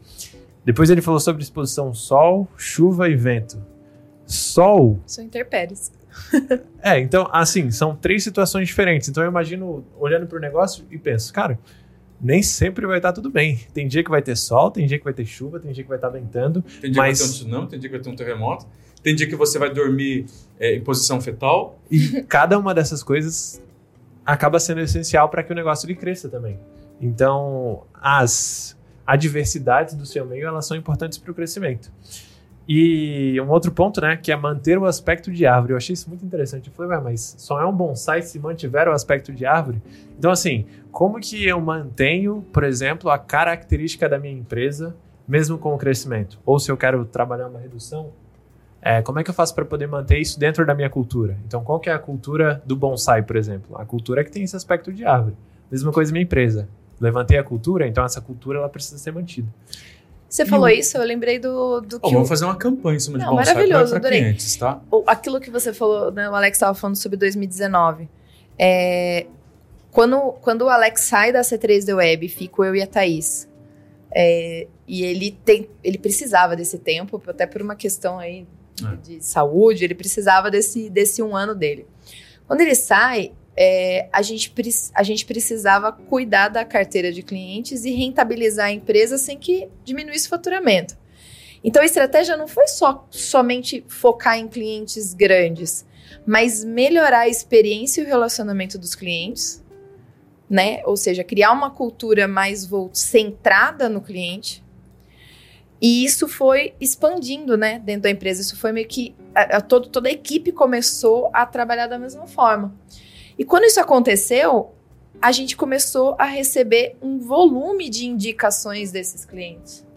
Depois ele falou sobre exposição sol, chuva e vento. Sol São interpéries. é, então, assim, são três situações diferentes. Então eu imagino olhando pro negócio e penso, cara, nem sempre vai estar tudo bem. Tem dia que vai ter sol, tem dia que vai ter chuva, tem dia que vai estar ventando. Tem dia Mas- que vai ter um tsunami, tem dia que vai ter um terremoto, tem dia que você vai dormir é, em posição fetal. E cada uma dessas coisas acaba sendo essencial para que o negócio ele cresça também. Então, as adversidades do seu meio, elas são importantes para o crescimento. E um outro ponto, né, que é manter o aspecto de árvore. Eu achei isso muito interessante. Eu falei, "Ué, mas só é um bonsai se mantiver o aspecto de árvore? Então, assim, como que eu mantenho, por exemplo, a característica da minha empresa, mesmo com o crescimento? Ou se eu quero trabalhar uma redução, é, como é que eu faço para poder manter isso dentro da minha cultura? Então, qual que é a cultura do bonsai, por exemplo? A cultura que tem esse aspecto de árvore. Mesma coisa minha empresa. Levantei a cultura, então essa cultura ela precisa ser mantida. Você falou isso, eu lembrei do, do que. vamos o- fazer uma campanha em cima de Não, bonsai maravilhoso, para clientes, tá? aquilo que você falou, né, o Alex estava falando sobre 2019. É, quando, quando o Alex sai da C3D Web, fico eu e a Thaís. É, e ele, tem, ele precisava desse tempo, até por uma questão aí É. de saúde, ele precisava desse, desse um ano dele. Quando ele sai, é, a, gente, a gente precisava cuidar da carteira de clientes e rentabilizar a empresa sem que diminuísse o faturamento. Então a estratégia não foi só somente focar em clientes grandes, mas melhorar a experiência e o relacionamento dos clientes, né? Ou seja, criar uma cultura mais centrada no cliente. E isso foi expandindo, né, dentro da empresa. Isso foi meio que a, a todo, toda a equipe começou a trabalhar da mesma forma. E quando isso aconteceu, a gente começou a receber um volume de indicações desses clientes.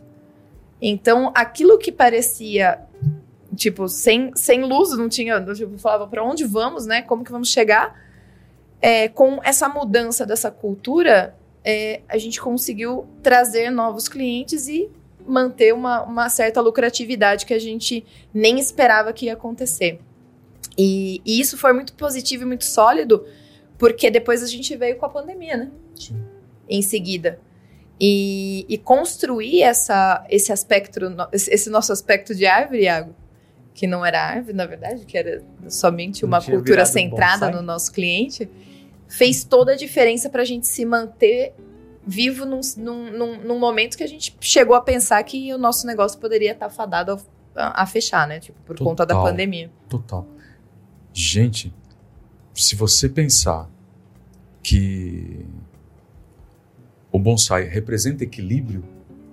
Então, aquilo que parecia, tipo, sem, sem luz, não tinha, tipo, falava para onde vamos, né? Como que vamos chegar? É, com essa mudança dessa cultura, é, a gente conseguiu trazer novos clientes e manter uma, uma certa lucratividade que a gente nem esperava que ia acontecer. E, e isso foi muito positivo e muito sólido, porque depois a gente veio com a pandemia, né? Sim. Em seguida. E, e construir essa, esse aspecto, esse nosso aspecto de árvore, Iago, que não era árvore, na verdade, que era somente uma cultura centrada no nosso cliente, fez toda a diferença para a gente se manter vivo num, num, num, momento que a gente chegou a pensar que o nosso negócio poderia estar fadado a, a fechar, né? Tipo, por conta da Total. pandemia. Total. Gente, se você pensar que o bonsai representa equilíbrio,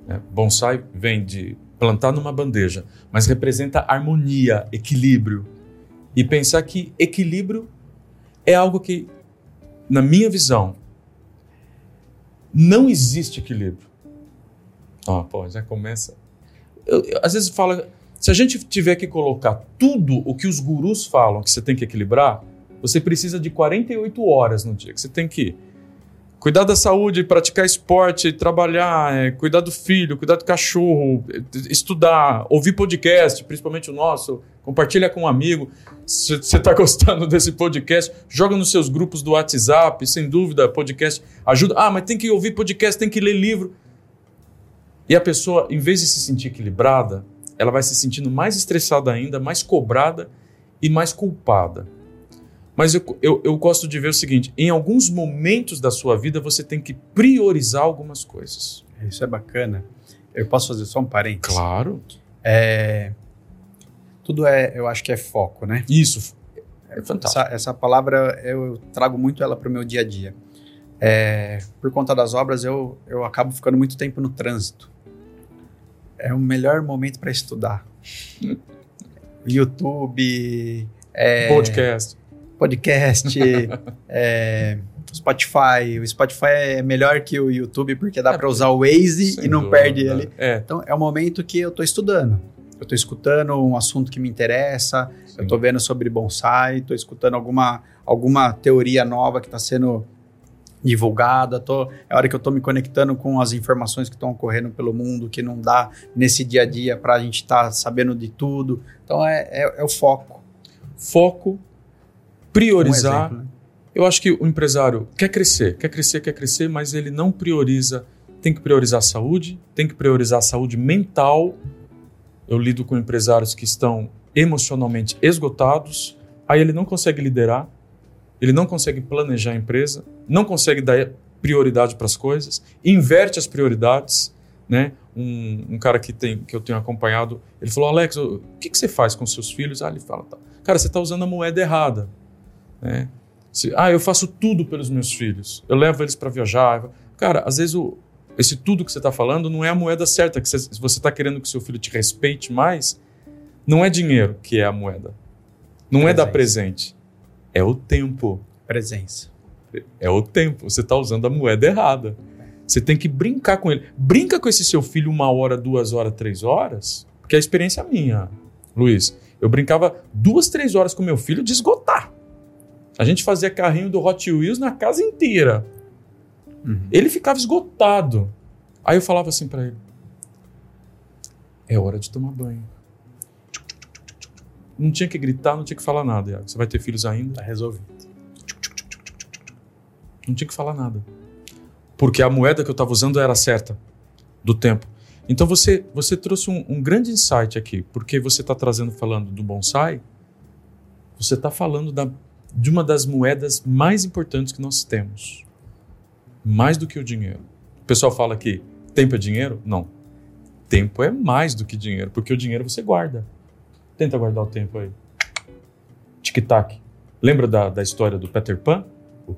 né? bonsai vem de plantar numa bandeja, mas representa harmonia, equilíbrio. E pensar que equilíbrio é algo que, na minha visão, não existe equilíbrio. Ah, pô, já começa. Eu- eu- às vezes fala, se a gente tiver que colocar tudo o que os gurus falam que você tem que equilibrar, você precisa de 48 horas no dia, que você tem que cuidar da saúde, praticar esporte, trabalhar, é, cuidar do filho, cuidar do cachorro, estudar, ouvir podcast, principalmente o nosso, compartilha com um amigo. Se você está gostando desse podcast, joga nos seus grupos do WhatsApp, sem dúvida, podcast ajuda. Ah, mas tem que ouvir podcast, tem que ler livro. E a pessoa, em vez de se sentir equilibrada, ela vai se sentindo mais estressada ainda, mais cobrada e mais culpada. Mas eu, eu, eu gosto de ver o seguinte: em alguns momentos da sua vida você tem que priorizar algumas coisas. Isso é bacana. Eu posso fazer só um parênteses? Claro. É, tudo é, eu acho que é foco, né? Isso. É fantástico. Essa, essa palavra eu trago muito ela para o meu dia a dia. É, por conta das obras, eu, eu acabo ficando muito tempo no trânsito. É o melhor momento para estudar. YouTube, é, Podcast. podcast, é, Spotify. O Spotify é melhor que o YouTube porque dá É, para usar o Waze e não dúvida. perde ele. É, Então é o momento que eu tô estudando. Eu tô escutando um assunto que me interessa, eu tô vendo sobre bonsai, tô escutando alguma, alguma teoria nova que está sendo divulgada, tô, é a hora que eu tô me conectando com as informações que estão ocorrendo pelo mundo, que não dá nesse dia a dia para a gente estar sabendo de tudo. Então é, é, é o foco. foco, Um priorizar. exemplo, né? Eu acho que o empresário quer crescer, quer crescer, quer crescer, mas ele não prioriza. Tem que priorizar a saúde, tem que priorizar a saúde mental. Eu lido com empresários que estão emocionalmente esgotados, aí ele não consegue liderar, ele não consegue planejar a empresa, não consegue dar prioridade para as coisas, inverte as prioridades. Né? Um, um cara que, tem, que eu tenho acompanhado, ele falou: Alex, o que, que você faz com seus filhos? Ah, ele fala: tá. Cara, você está usando a moeda errada. Né? Se- ah, eu faço tudo pelos meus filhos. Eu levo eles para viajar. Cara, às vezes o, esse tudo que você está falando não é a moeda certa. Que você- se você está querendo que seu filho te respeite mais, não é dinheiro que é a moeda. Não é dar presente. É o tempo. Presença. É o tempo. Você está usando a moeda errada. Você tem que brincar com ele. Brinca com esse seu filho uma hora, duas horas, três horas. Porque a experiência é minha, Luiz. Eu brincava duas, três horas com meu filho de esgotar. A gente fazia carrinho do Hot Wheels na casa inteira. Uhum. Ele ficava esgotado. Aí eu falava assim pra ele: É hora de tomar banho. Não tinha que gritar, não tinha que falar nada. Iago. Você vai ter filhos ainda? Tá resolvido. Não tinha que falar nada. Porque a moeda que eu estava usando era certa do tempo. Então você, você trouxe um, um grande insight aqui, porque você está trazendo, falando do bonsai, você está falando da, de uma das moedas mais importantes que nós temos. Mais do que o dinheiro. O pessoal fala que tempo é dinheiro? Não. Tempo é mais do que dinheiro, porque o dinheiro você guarda. Tenta guardar o tempo aí. Tic-tac. Lembra da, da história do Peter Pan? O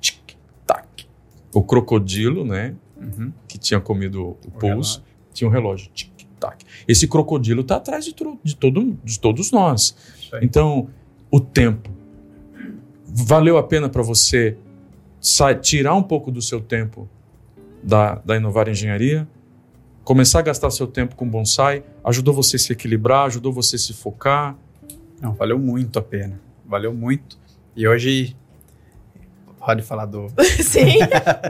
tic-tac. O crocodilo, né? Uhum. Que tinha comido o, O pulso, relógio. tinha um relógio. Tic-tac. Esse crocodilo está atrás de, de, todo, de todos nós. Então, o tempo. Valeu a pena para você tirar um pouco do seu tempo da, da Inovar Engenharia, começar a gastar seu tempo com bonsai, ajudou você a se equilibrar, ajudou você a se focar. Não, valeu muito a pena. Valeu muito. E hoje. Pode falar do. Sim.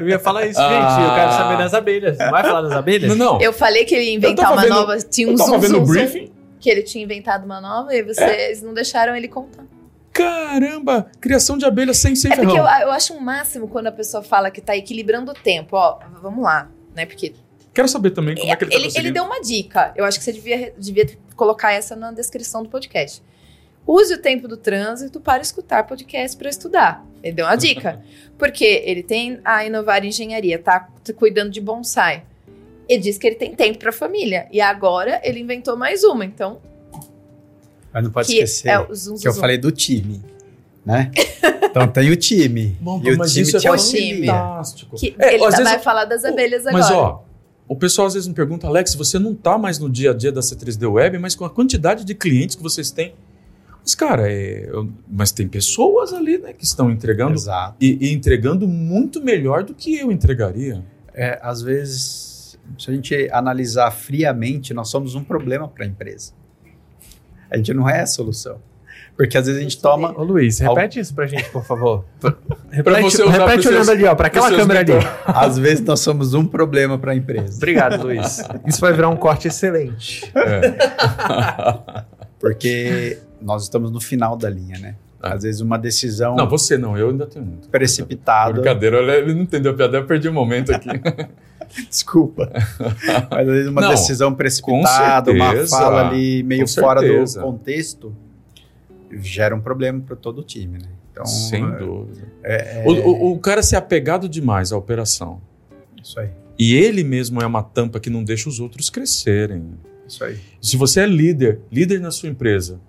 Eu ia falar isso, Ah. gente. Eu quero saber das abelhas. Não vai falar das abelhas? Não, não. Eu falei que ele ia inventar uma vendo- nova. Tinha um eu tava zoom, vendo zoom, o zoom, briefing. que ele tinha inventado uma nova e vocês não deixaram ele contar. Caramba, criação de abelha sem sem É porque eu, ferrão. eu acho um máximo quando a pessoa fala que tá equilibrando o tempo. Ó, vamos lá, né? Porque Quero saber também como é que ele, tá ele, deu uma dica. Eu acho que você devia, devia colocar essa na descrição do podcast. Use o tempo do trânsito para escutar podcast para estudar. Ele deu uma dica. Porque ele tem a Inovar Engenharia, tá cuidando de bonsai. Ele diz que ele tem tempo para família. E agora ele inventou mais uma. Então, Mas não pode que esquecer é o zoom, que eu zoom. falei do time. Né? então tem o time. Bom, e o mas time isso é te auxilia. time. fantástico. Que É, ele tá- vai eu- falar das abelhas agora. Mas ó, o pessoal às vezes me pergunta, Alex, você não tá mais no dia a dia da C3D Web, mas com a quantidade de clientes que vocês têm. Mas, cara, é, eu- mas tem pessoas ali né, que estão entregando e, e entregando muito melhor do que eu entregaria. É, às vezes, se a gente analisar friamente, nós somos um problema para a empresa. A gente não é a solução. Porque às vezes a gente toma. Ô Luiz, repete isso pra gente, por favor. Pra Repete, você usar repete olhando seus- ali, ó, pra aquela câmera ali. Às vezes nós somos um problema para a empresa. Obrigado, Luiz. Isso vai virar um corte excelente. É. Porque nós estamos no final da linha, né? Ah. Às vezes uma decisão Não, você não, eu ainda tenho muito. precipitada. Brincadeira, ele não entendeu a piada, eu perdi um momento aqui. Desculpa. Mas às vezes uma Não, decisão precipitada, uma fala ali meio fora do contexto, gera um problema para todo o time, né? Então, Sem é- dúvida. é, é O, o- cara se apegado demais à operação. isso aí. E ele mesmo é uma tampa que não deixa os outros crescerem. Isso aí. Se você é líder, líder na sua empresa,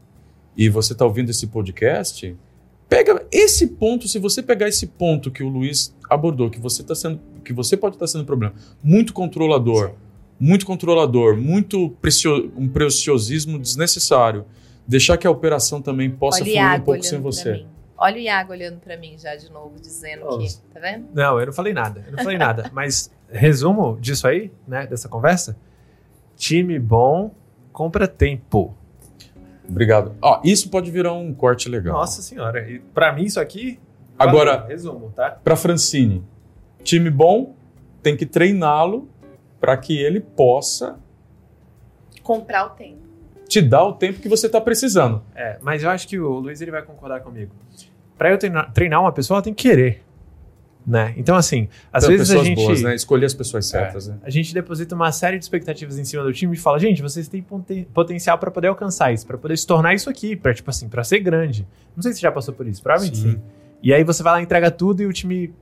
e você está ouvindo esse podcast, pega esse ponto, se você pegar esse ponto que o Luiz abordou, que você tá sendo, que você pode estar sendo problema, muito controlador, muito controlador, muito precio, um preciosismo desnecessário, deixar que a operação também possa Olha fluir um pouco sem você. Olha o Iago olhando pra mim já de novo, dizendo que. Nossa. Tá vendo? Não, eu não falei nada. Eu não falei nada. Mas resumo disso aí, né? Dessa conversa. Time bom compra tempo. Obrigado. Ó, isso pode virar um corte legal. Nossa senhora. E pra mim isso aqui. Agora- valeu. resumo, tá? Para Francine, time bom tem que treiná-lo para que ele possa Comprar o tempo. Te dar o tempo que você está precisando. É, mas eu acho que o Luiz ele vai concordar comigo. Pra eu treinar, treinar uma pessoa, ela tem que querer. Né? Então, assim, às Então, vezes a pessoas gente. boas, né? Escolher as pessoas certas, né? A gente deposita uma série de expectativas em cima do time e fala, gente, vocês têm poten- potencial pra poder alcançar isso, pra poder se tornar isso aqui, para tipo assim, para ser grande. Não sei se você já passou por isso, provavelmente sim. Sim. E aí você vai lá, entrega tudo e o time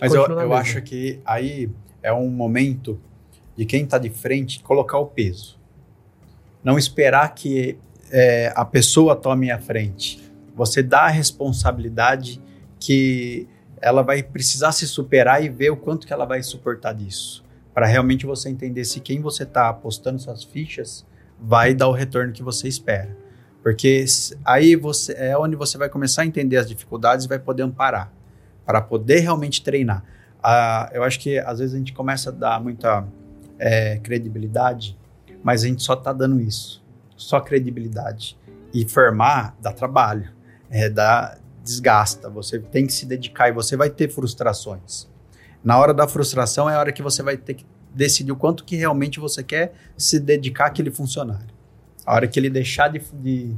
Mas eu, eu acho que aí é um momento de quem está de frente colocar o peso. Não esperar que é, a pessoa tome a frente. Você dá a responsabilidade que ela vai precisar se superar e ver o quanto que ela vai suportar disso. Para realmente você entender se quem você está apostando suas fichas vai dar o retorno que você espera. Porque aí você é onde você vai começar a entender as dificuldades e vai poder amparar para poder realmente treinar. Ah, eu acho que às vezes a gente começa a dar muita é, credibilidade, mas a gente só está dando isso, só credibilidade. E formar dá trabalho, é, dá desgasta. Você tem que se dedicar e você vai ter frustrações. Na hora da frustração é a hora que você vai ter que decidir o quanto que realmente você quer se dedicar àquele funcionário. A hora que ele deixar de, de,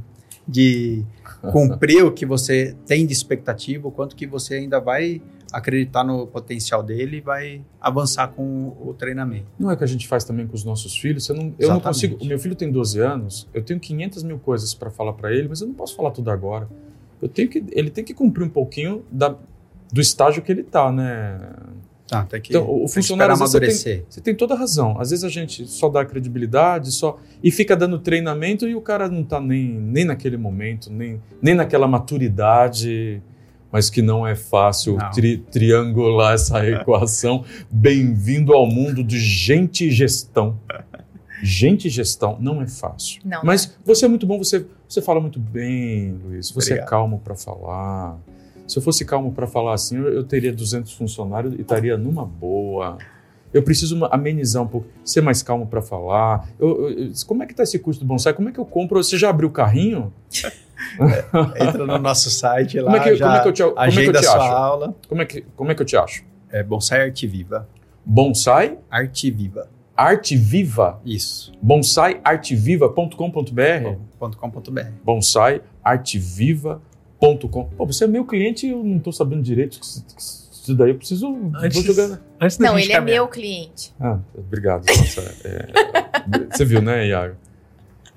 de cumprir o que você tem de expectativa, o quanto que você ainda vai acreditar no potencial dele e vai avançar com o treinamento. Não é que a gente faz também com os nossos filhos. Você não, eu não consigo. O meu filho tem 12 anos, eu tenho 500 mil coisas para falar para ele, mas eu não posso falar tudo agora. Eu tenho que, ele tem que cumprir um pouquinho da, do estágio que ele tá, né? Tá, tem que, Então, o tem funcionário, às vezes, amadurecer. Você tem toda a razão. Às vezes a gente só dá credibilidade, só e fica dando treinamento e o cara não tá nem, nem naquele momento, nem, nem naquela maturidade, mas que não é fácil Não. tri- triangular essa equação. Bem-vindo ao mundo de gente e gestão. Gente e gestão não é fácil. Não, mas você é muito bom, você, você fala muito bem, Luiz. Você é Obrigado. calmo para falar. Se eu fosse calmo para falar assim, eu, eu teria 200 funcionários e estaria numa boa. Eu preciso amenizar um pouco, ser mais calmo para falar. Eu- eu- como é que tá esse curso do bonsai? Como é que eu compro? Você já abriu o carrinho? Entra no nosso site lá, Como é que, já como é que eu te, como é que eu agenda te sua acho? aula. Como é, que, como é que eu te acho? É Bonsai Arte Viva. Bonsai Arte Viva. Arte Viva. Isso. bonsaiarteviva.com.br .com.br. bonsaiarteviva.com. Pô, você é meu cliente e eu não tô sabendo direito. que Isso daí eu preciso. Antes- Vou jogar. Antes da Não, gente ele é caminhar- meu cliente. Ah, obrigado. Nossa, é- Você viu, né, Iago?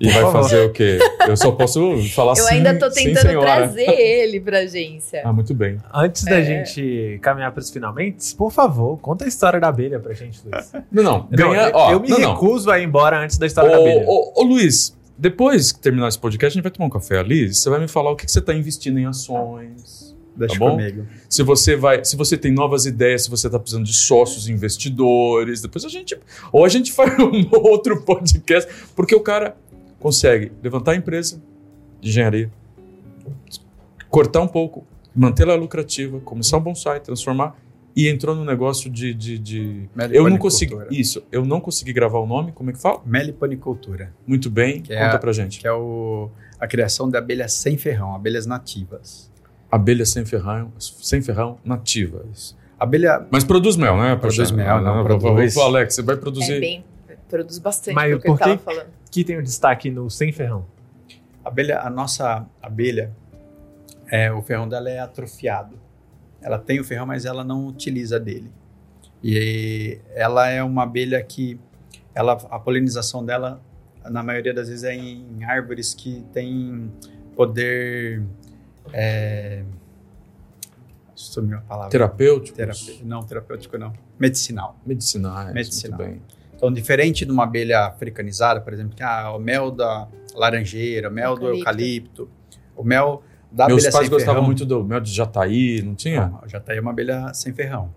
E vai fazer o quê? Eu só posso falar Eu sim, ainda tô tentando trazer ele pra agência. Ah, muito bem. Antes da É. gente caminhar para os finalmente, por favor, conta a história da abelha pra gente, Luiz. Não, não. Não, Ganha, eu, ó, eu me não, não. recuso a ir embora antes da história da abelha. Ô, ô, ô, Luiz, depois que terminar esse podcast, a gente vai tomar um café ali. Você vai me falar o que, que você está investindo em ações. Deixa Tá bom? comigo. Se você vai, se você tem novas ideias, se você está precisando de sócios, investidores, depois a gente ou a gente faz um outro podcast, porque o cara consegue levantar a empresa de engenharia, cortar um pouco, mantê-la lucrativa, começar um bonsai, transformar e entrou no negócio de, de, de... eu não consegui isso, eu não consegui gravar o nome, como é que fala? Meliponicultura, Muito bem, Que é conta a- pra gente. que é o, a criação de abelhas sem ferrão, abelhas nativas. Abelha sem ferrão, sem ferrão nativa. Abelha Mas produz mel, né? Produz mel, não, vou- vou- produz- vou- Alex, você vai produzir. É bem. Produz bastante Mas do que por ele tava que- falando. Que tem o destaque no sem ferrão. abelha, a nossa abelha, é, o ferrão dela é atrofiado. Ela tem o ferrão, mas ela não utiliza dele. E ela é uma abelha que ela, a polinização dela, na maioria das vezes, é em árvores que têm poder. É, sumiu a palavra. Terapêutico? Terape- Não, terapêutico não. Medicinal. Medicinais. Medicinal. Muito bem. Então, diferente de uma abelha africanizada, por exemplo, que ah, o mel da laranjeira, o mel do Eucalipto. eucalipto, o mel da Meus abelha pais sem gostavam ferrão. muito do mel de jataí, não tinha? Não, já tá aí uma abelha sem ferrão.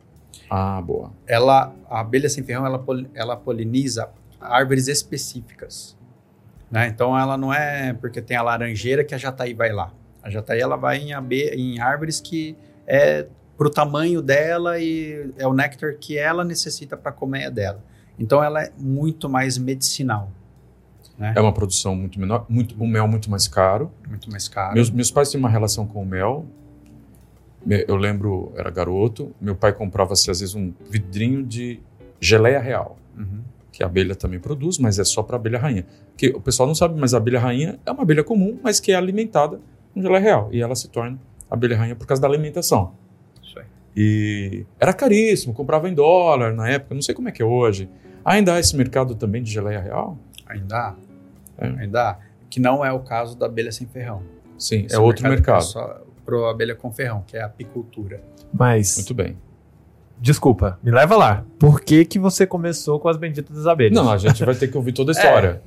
Ah, boa. Ela, a abelha sem ferrão, ela, ela poliniza árvores específicas. Né? Então, ela não é porque tem a laranjeira que a jataí vai lá. A jataí ela vai em, abe, em árvores que é para o tamanho dela e é o néctar que ela necessita para a colmeia dela. Então ela é muito mais medicinal. Né? É uma produção muito menor, muito, o mel muito mais caro. Muito mais caro. Meus, meus pais têm uma relação com o mel. Eu lembro, era garoto, meu pai comprava-se às vezes um vidrinho de geleia real, Uhum. que a abelha também produz, mas é só para abelha rainha. Que o pessoal não sabe, mas a abelha rainha é uma abelha comum, mas que é alimentada com geleia real e ela se torna abelha rainha por causa da alimentação. Isso aí. E era caríssimo, comprava em dólar na época, não sei como é que é hoje. Ainda há esse mercado também de geleia real? Ainda há. É. Ainda há. Que não é o caso da abelha sem ferrão. Sim, Esse é outro mercado. só para abelha com ferrão, que é a apicultura. Mas, Muito bem. desculpa, me leva lá. Por que, que você começou com as benditas das abelhas? Não, a gente vai ter que ouvir toda a história.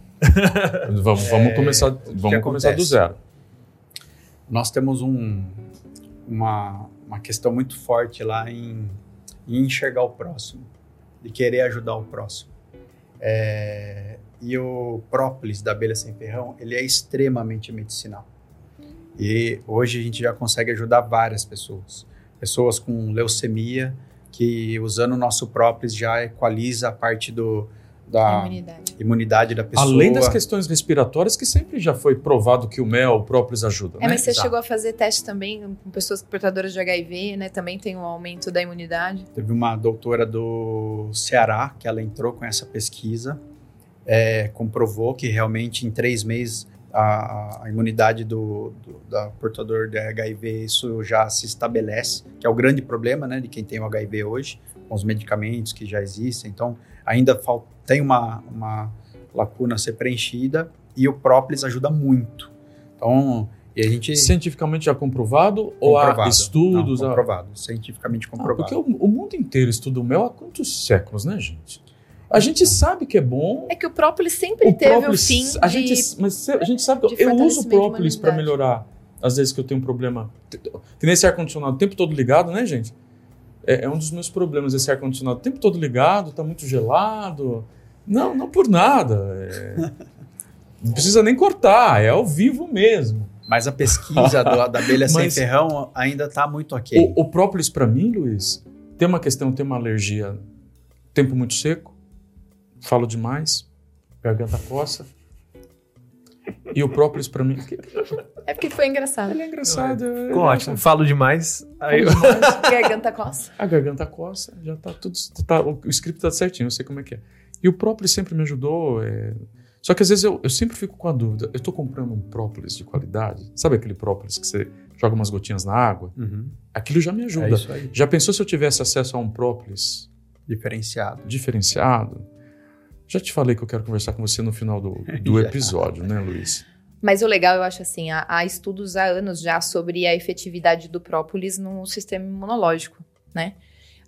vamos, vamos É, começar, vamos começar do zero. Nós temos um, uma, uma questão muito forte lá em, em enxergar o próximo, de querer ajudar o próximo. É, e o própolis da abelha sem ferrão, ele é extremamente medicinal. E hoje a gente já consegue ajudar várias pessoas. Pessoas com leucemia, que usando o nosso própolis já equaliza a parte do, da Imunidade. imunidade da pessoa. Além das questões respiratórias, que sempre já foi provado que o mel, o própolis ajuda. É, né? mas você Exato. chegou a fazer teste também com pessoas portadoras de HIV, né? Também tem um aumento da imunidade. Teve uma doutora do Ceará que ela entrou com essa pesquisa, é, comprovou que realmente em três meses a, a imunidade do, do da portador de HIV isso já se estabelece, que é o grande problema, né, de quem tem o HIV hoje, com os medicamentos que já existem. Então ainda falta, tem uma, uma lacuna a ser preenchida e o própolis ajuda muito. Então e a gente Cientificamente já comprovado, ou há comprovado. estudos? Não, há- comprovado, cientificamente Ah, comprovado. porque o, o mundo inteiro estuda o mel há quantos séculos, né, gente? A gente sabe que é bom. É que o própolis sempre o teve própolis, o fim a de... gente, mas a gente sabe que eu uso própolis para melhorar. Às vezes que eu tenho um problema. Que nesse ar-condicionado o tempo todo ligado, né, gente? É, é um dos meus problemas esse ar-condicionado o tempo todo ligado, tá muito gelado. Não, não por nada. é- Não precisa nem cortar, é ao vivo mesmo. Mas a pesquisa do- da abelha sem Mas- ferrão ainda está muito ok. O, o própolis, para mim, Luiz, tem uma questão, tem uma alergia. Tempo muito seco, falo demais, garganta coça. E o própolis, para mim, É porque foi engraçado. ele é engraçado. é Ficou ótimo. Falo demais. Aí eu- Garganta coça. A garganta coça, já tá tudo. Tá, o script tá certinho, eu sei como é que é. E o própolis sempre me ajudou. é, Só que às vezes eu, eu sempre fico com a dúvida. Eu tô comprando um própolis de qualidade. Sabe aquele própolis que você joga umas gotinhas na água? Uhum. Aquilo já me ajuda. É isso aí. Já pensou se eu tivesse acesso a um própolis Diferenciado. diferenciado? Já te falei que eu quero conversar com você no final do, do episódio, né, Luiz? Mas o legal, eu acho assim, há, há estudos há anos já sobre a efetividade do própolis no sistema imunológico, né?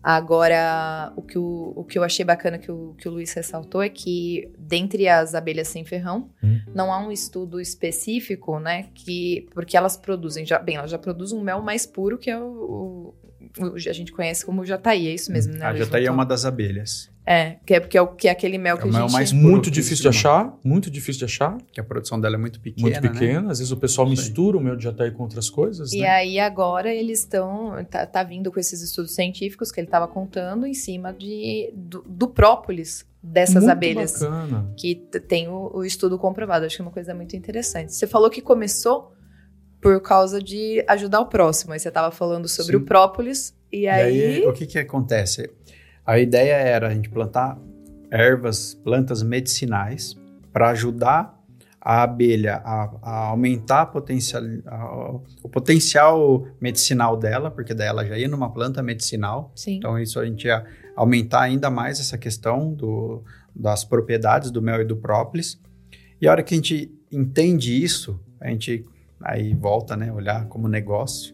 Agora, o que, o, o que eu achei bacana que o, que o Luiz ressaltou é que, dentre as abelhas sem ferrão, Hum. não há um estudo específico, né? Que, porque elas produzem, já, bem, elas já produzem um mel mais puro, que é o, o- o- a gente conhece como jataí, é isso mesmo, né? A Luiz? jataí é uma das abelhas, É, que é, que é, o- que é aquele mel que É a mel gente... mais puro Muito difícil de achar, muito difícil de achar, que a produção dela é muito pequena, muito né? pequena. Às vezes o pessoal aí. mistura o meu de jataí com outras coisas, E né? aí agora eles estão tá, tá vindo com esses estudos científicos que ele estava contando em cima de do, do própolis dessas Muito abelhas bacana. que tem o, o estudo comprovado. Acho que é uma coisa muito interessante. Você falou que começou por causa de ajudar o próximo. Aí você estava falando sobre Sim. o própolis e, E aí, aí, o que que acontece? A ideia era a gente plantar ervas, plantas medicinais para ajudar a abelha a, a aumentar a potencial, a- o potencial medicinal dela, porque daí ela já ia numa planta medicinal. sim, Então, isso a gente ia aumentar ainda mais essa questão do, das propriedades do mel e do própolis. E a hora que a gente entende isso, a gente aí volta, né, olhar como negócio.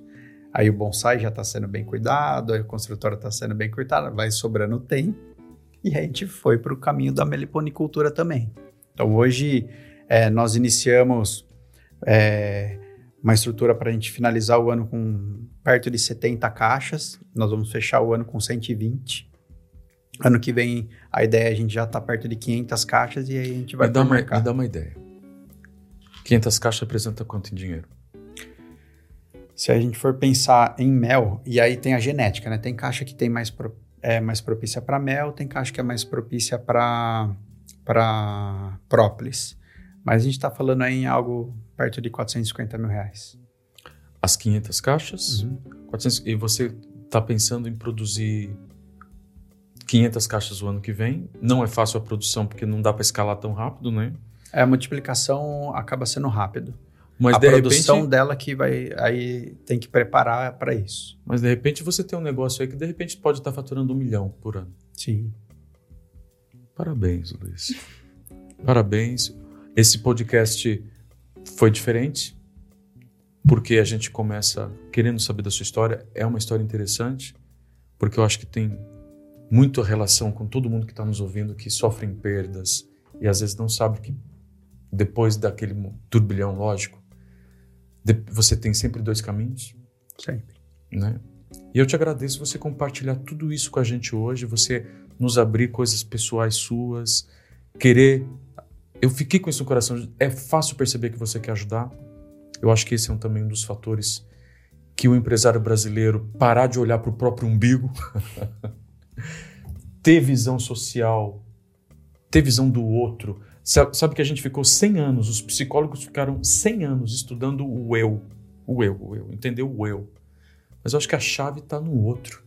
Aí o bonsai já está sendo bem cuidado, a construtora está sendo bem cuidada, vai sobrando tempo. E a gente foi para o caminho da meliponicultura também. Então, hoje, é, nós iniciamos é, uma estrutura para a gente finalizar o ano com perto de 70 caixas. Nós vamos fechar o ano com 120. Ano que vem, a ideia é a gente já tá perto de 500 caixas e aí a gente vai Me dá, uma, me dá uma ideia. 500 caixas representa quanto em dinheiro? Se a gente for pensar em mel, e aí tem a genética, né? Tem caixa que tem mais pro, é mais propícia para mel, tem caixa que é mais propícia para para própolis. Mas a gente está falando aí em algo perto de 450 mil reais. As 500 caixas? Uhum. 400, e você está pensando em produzir 500 caixas o ano que vem? Não é fácil a produção porque não dá para escalar tão rápido, né? É, a multiplicação acaba sendo rápido. Mas a de produção repente, dela que vai aí tem que preparar para isso. mas de repente você tem um negócio aí que de repente pode estar faturando um milhão por ano. Sim. Parabéns, Luiz. Parabéns. Esse podcast foi diferente porque a gente começa querendo saber da sua história. É uma história interessante porque eu acho que tem muita relação com todo mundo que está nos ouvindo que sofrem perdas e às vezes não sabe que depois daquele turbilhão lógico você tem sempre dois caminhos Sempre. né? E eu te agradeço você compartilhar tudo isso com a gente hoje, você nos abrir coisas pessoais suas, querer. Eu fiquei com isso no coração. É fácil perceber que você quer ajudar. Eu acho que esse é um, também um dos fatores que o empresário brasileiro parar de olhar para o próprio umbigo, ter visão social, ter visão do outro. Sa- Sabe que a gente ficou 100 anos, os psicólogos ficaram 100 anos estudando o eu, o eu, o eu, entendeu o eu. Mas eu acho que a chave está no outro.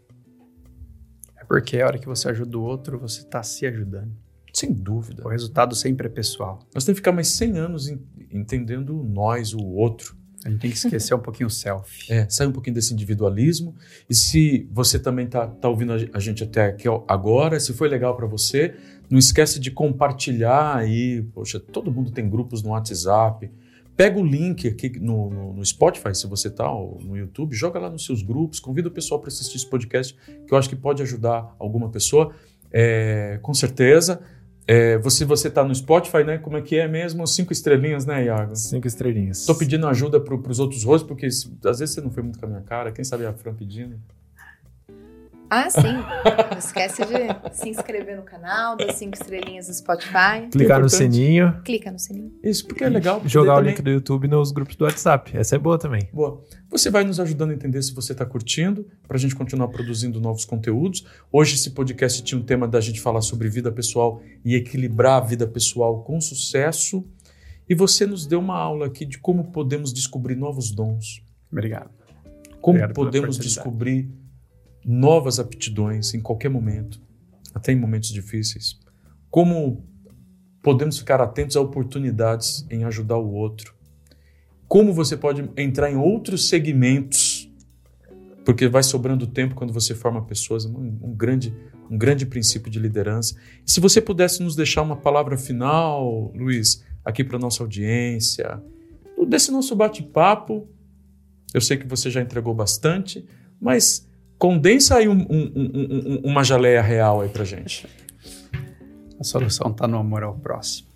É porque a hora que você ajuda o outro, você está se ajudando. Sem dúvida. O resultado sempre é pessoal. Nós temos que ficar mais 100 anos en- entendendo nós, o outro. A gente tem que esquecer um pouquinho o self. É, sai um pouquinho desse individualismo. E se você também tá, tá ouvindo a ge- a gente até aqui ó, agora, se foi legal para você, não esquece de compartilhar aí. Poxa, todo mundo tem grupos no WhatsApp. Pega o link aqui no, no- no Spotify, se você tá, no YouTube, joga lá nos seus grupos, convida o pessoal para assistir esse podcast, que eu acho que pode ajudar alguma pessoa. É, com certeza. É, você você tá no Spotify, né? Como é que é mesmo? Cinco estrelinhas, né, Iago? Cinco estrelinhas. Estou pedindo ajuda para os outros rostos, porque às vezes você não foi muito com a minha cara. Quem sabe a Fran pedindo? Ah, sim. Não esquece de se inscrever no canal, dar cinco estrelinhas no Spotify. Clicar no sininho, Clica no sininho. Isso, porque é legal. jogar o também- link do YouTube nos grupos do WhatsApp. Essa é boa também. Boa. Você vai nos ajudando a entender se você está curtindo, para a gente continuar produzindo novos conteúdos. Hoje esse podcast tinha um tema da gente falar sobre vida pessoal e equilibrar a vida pessoal com sucesso. E você nos deu uma aula aqui de como podemos descobrir novos dons, Obrigado. como Obrigado podemos descobrir novas aptidões em qualquer momento, até em momentos difíceis. Como podemos ficar atentos a oportunidades em ajudar o outro. Como você pode entrar em outros segmentos, porque vai sobrando tempo quando você forma pessoas, um, grande, um grande princípio de liderança. E se você pudesse nos deixar uma palavra final, Luiz, aqui para nossa audiência, desse nosso bate-papo, eu sei que você já entregou bastante, mas condensa aí um- um- um- um- uma geleia real aí pra gente. A solução está no amor ao próximo.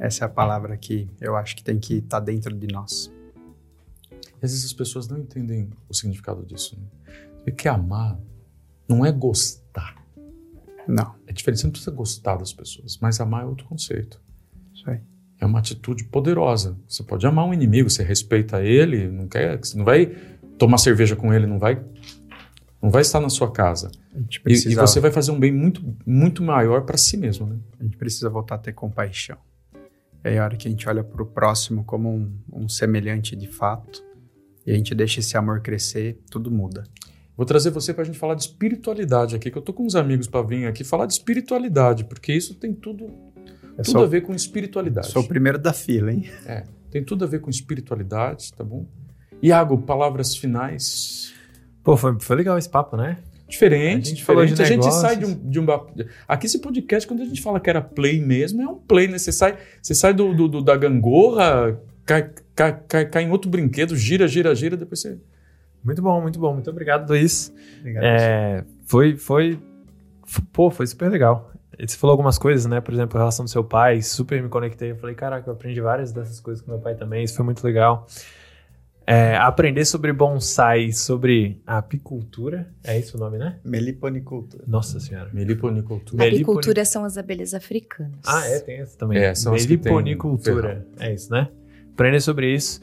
Essa é a palavra que eu acho que tem que estar dentro de nós. Às vezes as pessoas não entendem o significado disso. Né? Porque amar não é gostar. Não, É diferente, você não precisa gostar das pessoas, mas amar é outro conceito. isso aí. É uma atitude poderosa. Você pode amar um inimigo, você respeita ele, não quer, você não vai tomar cerveja com ele, não vai, não vai estar na sua casa. A gente E, precisa, e você vai fazer um bem muito, muito maior para si mesmo, né? a gente precisa voltar a ter compaixão. Aí a hora que a gente olha para o próximo como um, um semelhante de fato, e a gente deixa esse amor crescer, tudo muda. Vou trazer você para a gente falar de espiritualidade aqui, que eu tô com uns amigos para vir aqui falar de espiritualidade, porque isso tem tudo, Eu tudo sou, a ver com espiritualidade. sou o primeiro da fila, hein? Tem tudo a ver com espiritualidade, tá bom? Iago, palavras finais. Pô, foi, foi legal esse papo, né? Diferente, A gente falou diferente. de a gente sai de um, de um Aqui esse podcast, quando a gente fala que era play mesmo, é um play, né? Você sai, você sai do, do- do- da gangorra, cai, cai, cai, cai em outro brinquedo, gira, gira, gira, depois você. Muito bom, muito bom. Muito obrigado, Luiz. Obrigado. É, foi, foi, f- pô, foi super legal. Você falou algumas coisas, né? Por exemplo, a relação do seu pai, super me conectei. Eu falei, caraca, eu aprendi várias dessas coisas com meu pai também. Isso foi muito legal. É, aprender sobre bonsai, sobre apicultura. É isso o nome, né? Meliponicultura. Nossa senhora. Meliponicultura. Meliponi- Apicultura são as abelhas africanas. Ah, é, tem essa também. É, são as que têm Meliponicultura. É isso, né? Aprender sobre isso.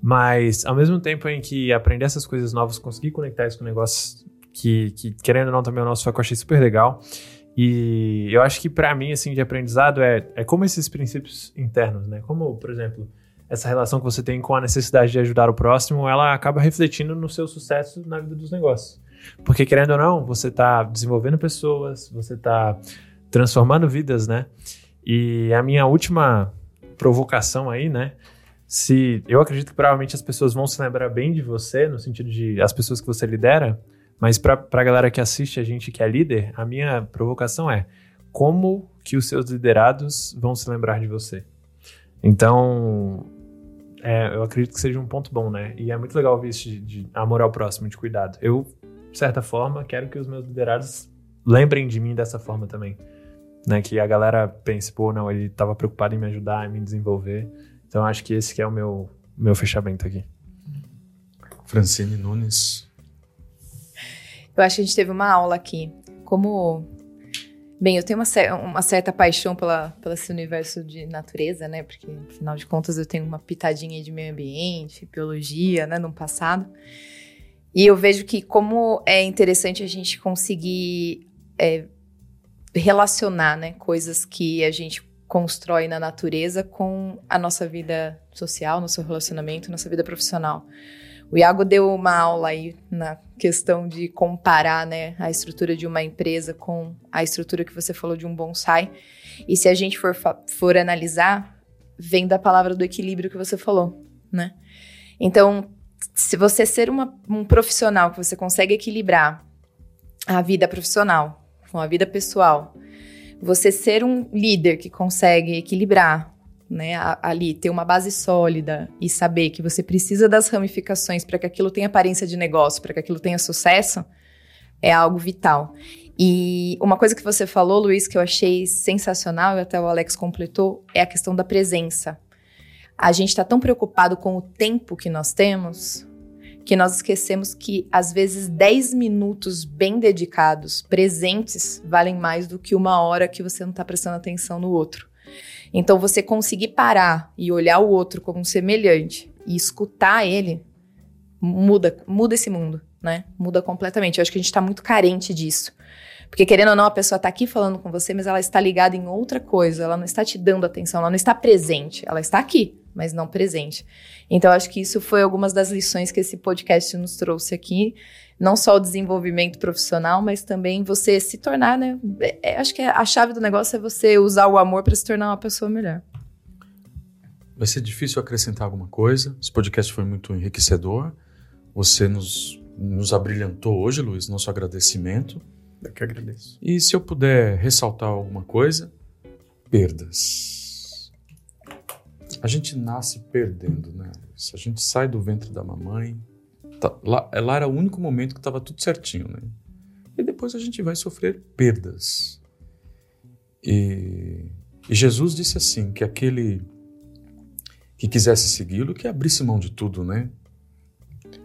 Mas, ao mesmo tempo em que aprender essas coisas novas, conseguir conectar isso com negócios que, que, querendo ou não, também é o nosso foco, eu achei super legal. E eu acho que para mim, assim, de aprendizado é, é como esses princípios internos, né? Como, por exemplo, essa relação que você tem com a necessidade de ajudar o próximo, ela acaba refletindo no seu sucesso na vida dos negócios. Porque, querendo ou não, você está desenvolvendo pessoas, você está transformando vidas, né? E a minha última provocação aí, né? Se eu acredito que provavelmente as pessoas vão se lembrar bem de você, no sentido de as pessoas que você lidera, mas para a galera que assiste a gente que é líder, a minha provocação é como que os seus liderados vão se lembrar de você. Então, é, eu acredito que seja um ponto bom, né? E é muito legal ver isso de, de amor ao próximo, de cuidado. Eu, de certa forma, quero que os meus liderados lembrem de mim dessa forma também né? Que a galera pense, pô, não, ele estava preocupado em me ajudar, em me desenvolver. Então acho que esse que é o meu, meu fechamento aqui. Francine Nunes. Eu acho que a gente teve uma aula aqui. Como. Bem, eu tenho uma, uma certa paixão pela, pelo esse universo de natureza, né? Porque, afinal de contas, eu tenho uma pitadinha de meio ambiente, biologia, né? No passado. E eu vejo que como é interessante a gente conseguir é, relacionar, né, coisas que a gente constrói na natureza com a nossa vida social, nosso relacionamento, nossa vida profissional. O Iago deu uma aula aí na questão de comparar, né, a estrutura de uma empresa com a estrutura que você falou de um bonsai. E se a gente for, for analisar, vem da palavra do equilíbrio que você falou, né? Então, se você ser uma, um profissional que você consegue equilibrar a vida profissional com a vida pessoal, você ser um líder que consegue equilibrar, né, ali ter uma base sólida e saber que você precisa das ramificações para que aquilo tenha aparência de negócio, para que aquilo tenha sucesso, é algo vital. E uma coisa que você falou, Luiz, que eu achei sensacional, e até o Alex completou, é a questão da presença. A gente está tão preocupado com o tempo que nós temos que nós esquecemos que às vezes 10 minutos bem dedicados, presentes, valem mais do que uma hora que você não está prestando atenção no outro. Então, você conseguir parar e olhar o outro como um semelhante e escutar ele, muda, muda esse mundo, né? Muda completamente. Eu acho que a gente está muito carente disso. Porque, querendo ou não, a pessoa está aqui falando com você, mas ela está ligada em outra coisa, ela não está te dando atenção, ela não está presente, ela está aqui mas não presente. Então, acho que isso foi algumas das lições que esse podcast nos trouxe aqui. Não só o desenvolvimento profissional, mas também você se tornar, né? É, acho que a chave do negócio é você usar o amor para se tornar uma pessoa melhor. Vai ser difícil acrescentar alguma coisa. Esse podcast foi muito enriquecedor. Você nos, nos abrilhantou hoje, Luiz. Nosso agradecimento. Eu que agradeço. E se eu puder ressaltar alguma coisa, perdas. A gente nasce perdendo, né? Se a gente sai do ventre da mamãe, tá, lá, lá era o único momento que estava tudo certinho, né? E depois a gente vai sofrer perdas. E, e Jesus disse assim, que aquele que quisesse segui-lo, que abrisse mão de tudo, né?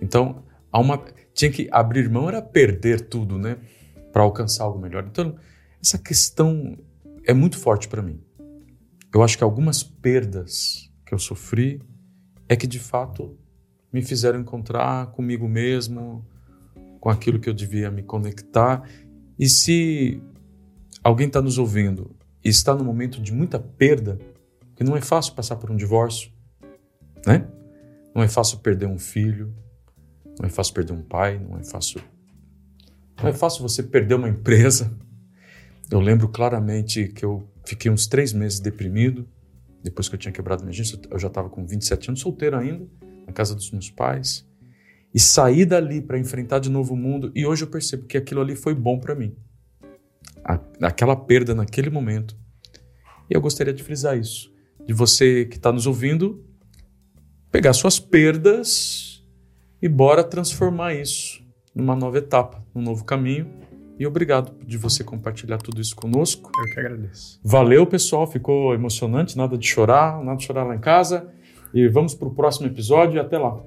Então, há uma, tinha que abrir mão era perder tudo, né? Para alcançar algo melhor. Então, essa questão é muito forte para mim. Eu acho que algumas perdas que eu sofri é que de fato me fizeram encontrar comigo mesmo, com aquilo que eu devia me conectar. E se alguém está nos ouvindo e está no momento de muita perda, que não é fácil passar por um divórcio, né? Não é fácil perder um filho, não é fácil perder um pai, não é fácil. Não é fácil você perder uma empresa. Eu lembro claramente que eu fiquei uns três meses deprimido depois que eu tinha quebrado minha agência, eu já estava com 27 anos, solteiro ainda, na casa dos meus pais. E saí dali para enfrentar de novo o mundo, e hoje eu percebo que aquilo ali foi bom para mim. aquela perda naquele momento. E eu gostaria de frisar isso. De você que está nos ouvindo, pegar suas perdas e bora transformar isso numa nova etapa, num novo caminho e obrigado de você compartilhar tudo isso conosco. Eu que agradeço. Valeu, pessoal. Ficou emocionante. Nada de chorar, nada de chorar lá em casa. E vamos para o próximo episódio e até lá.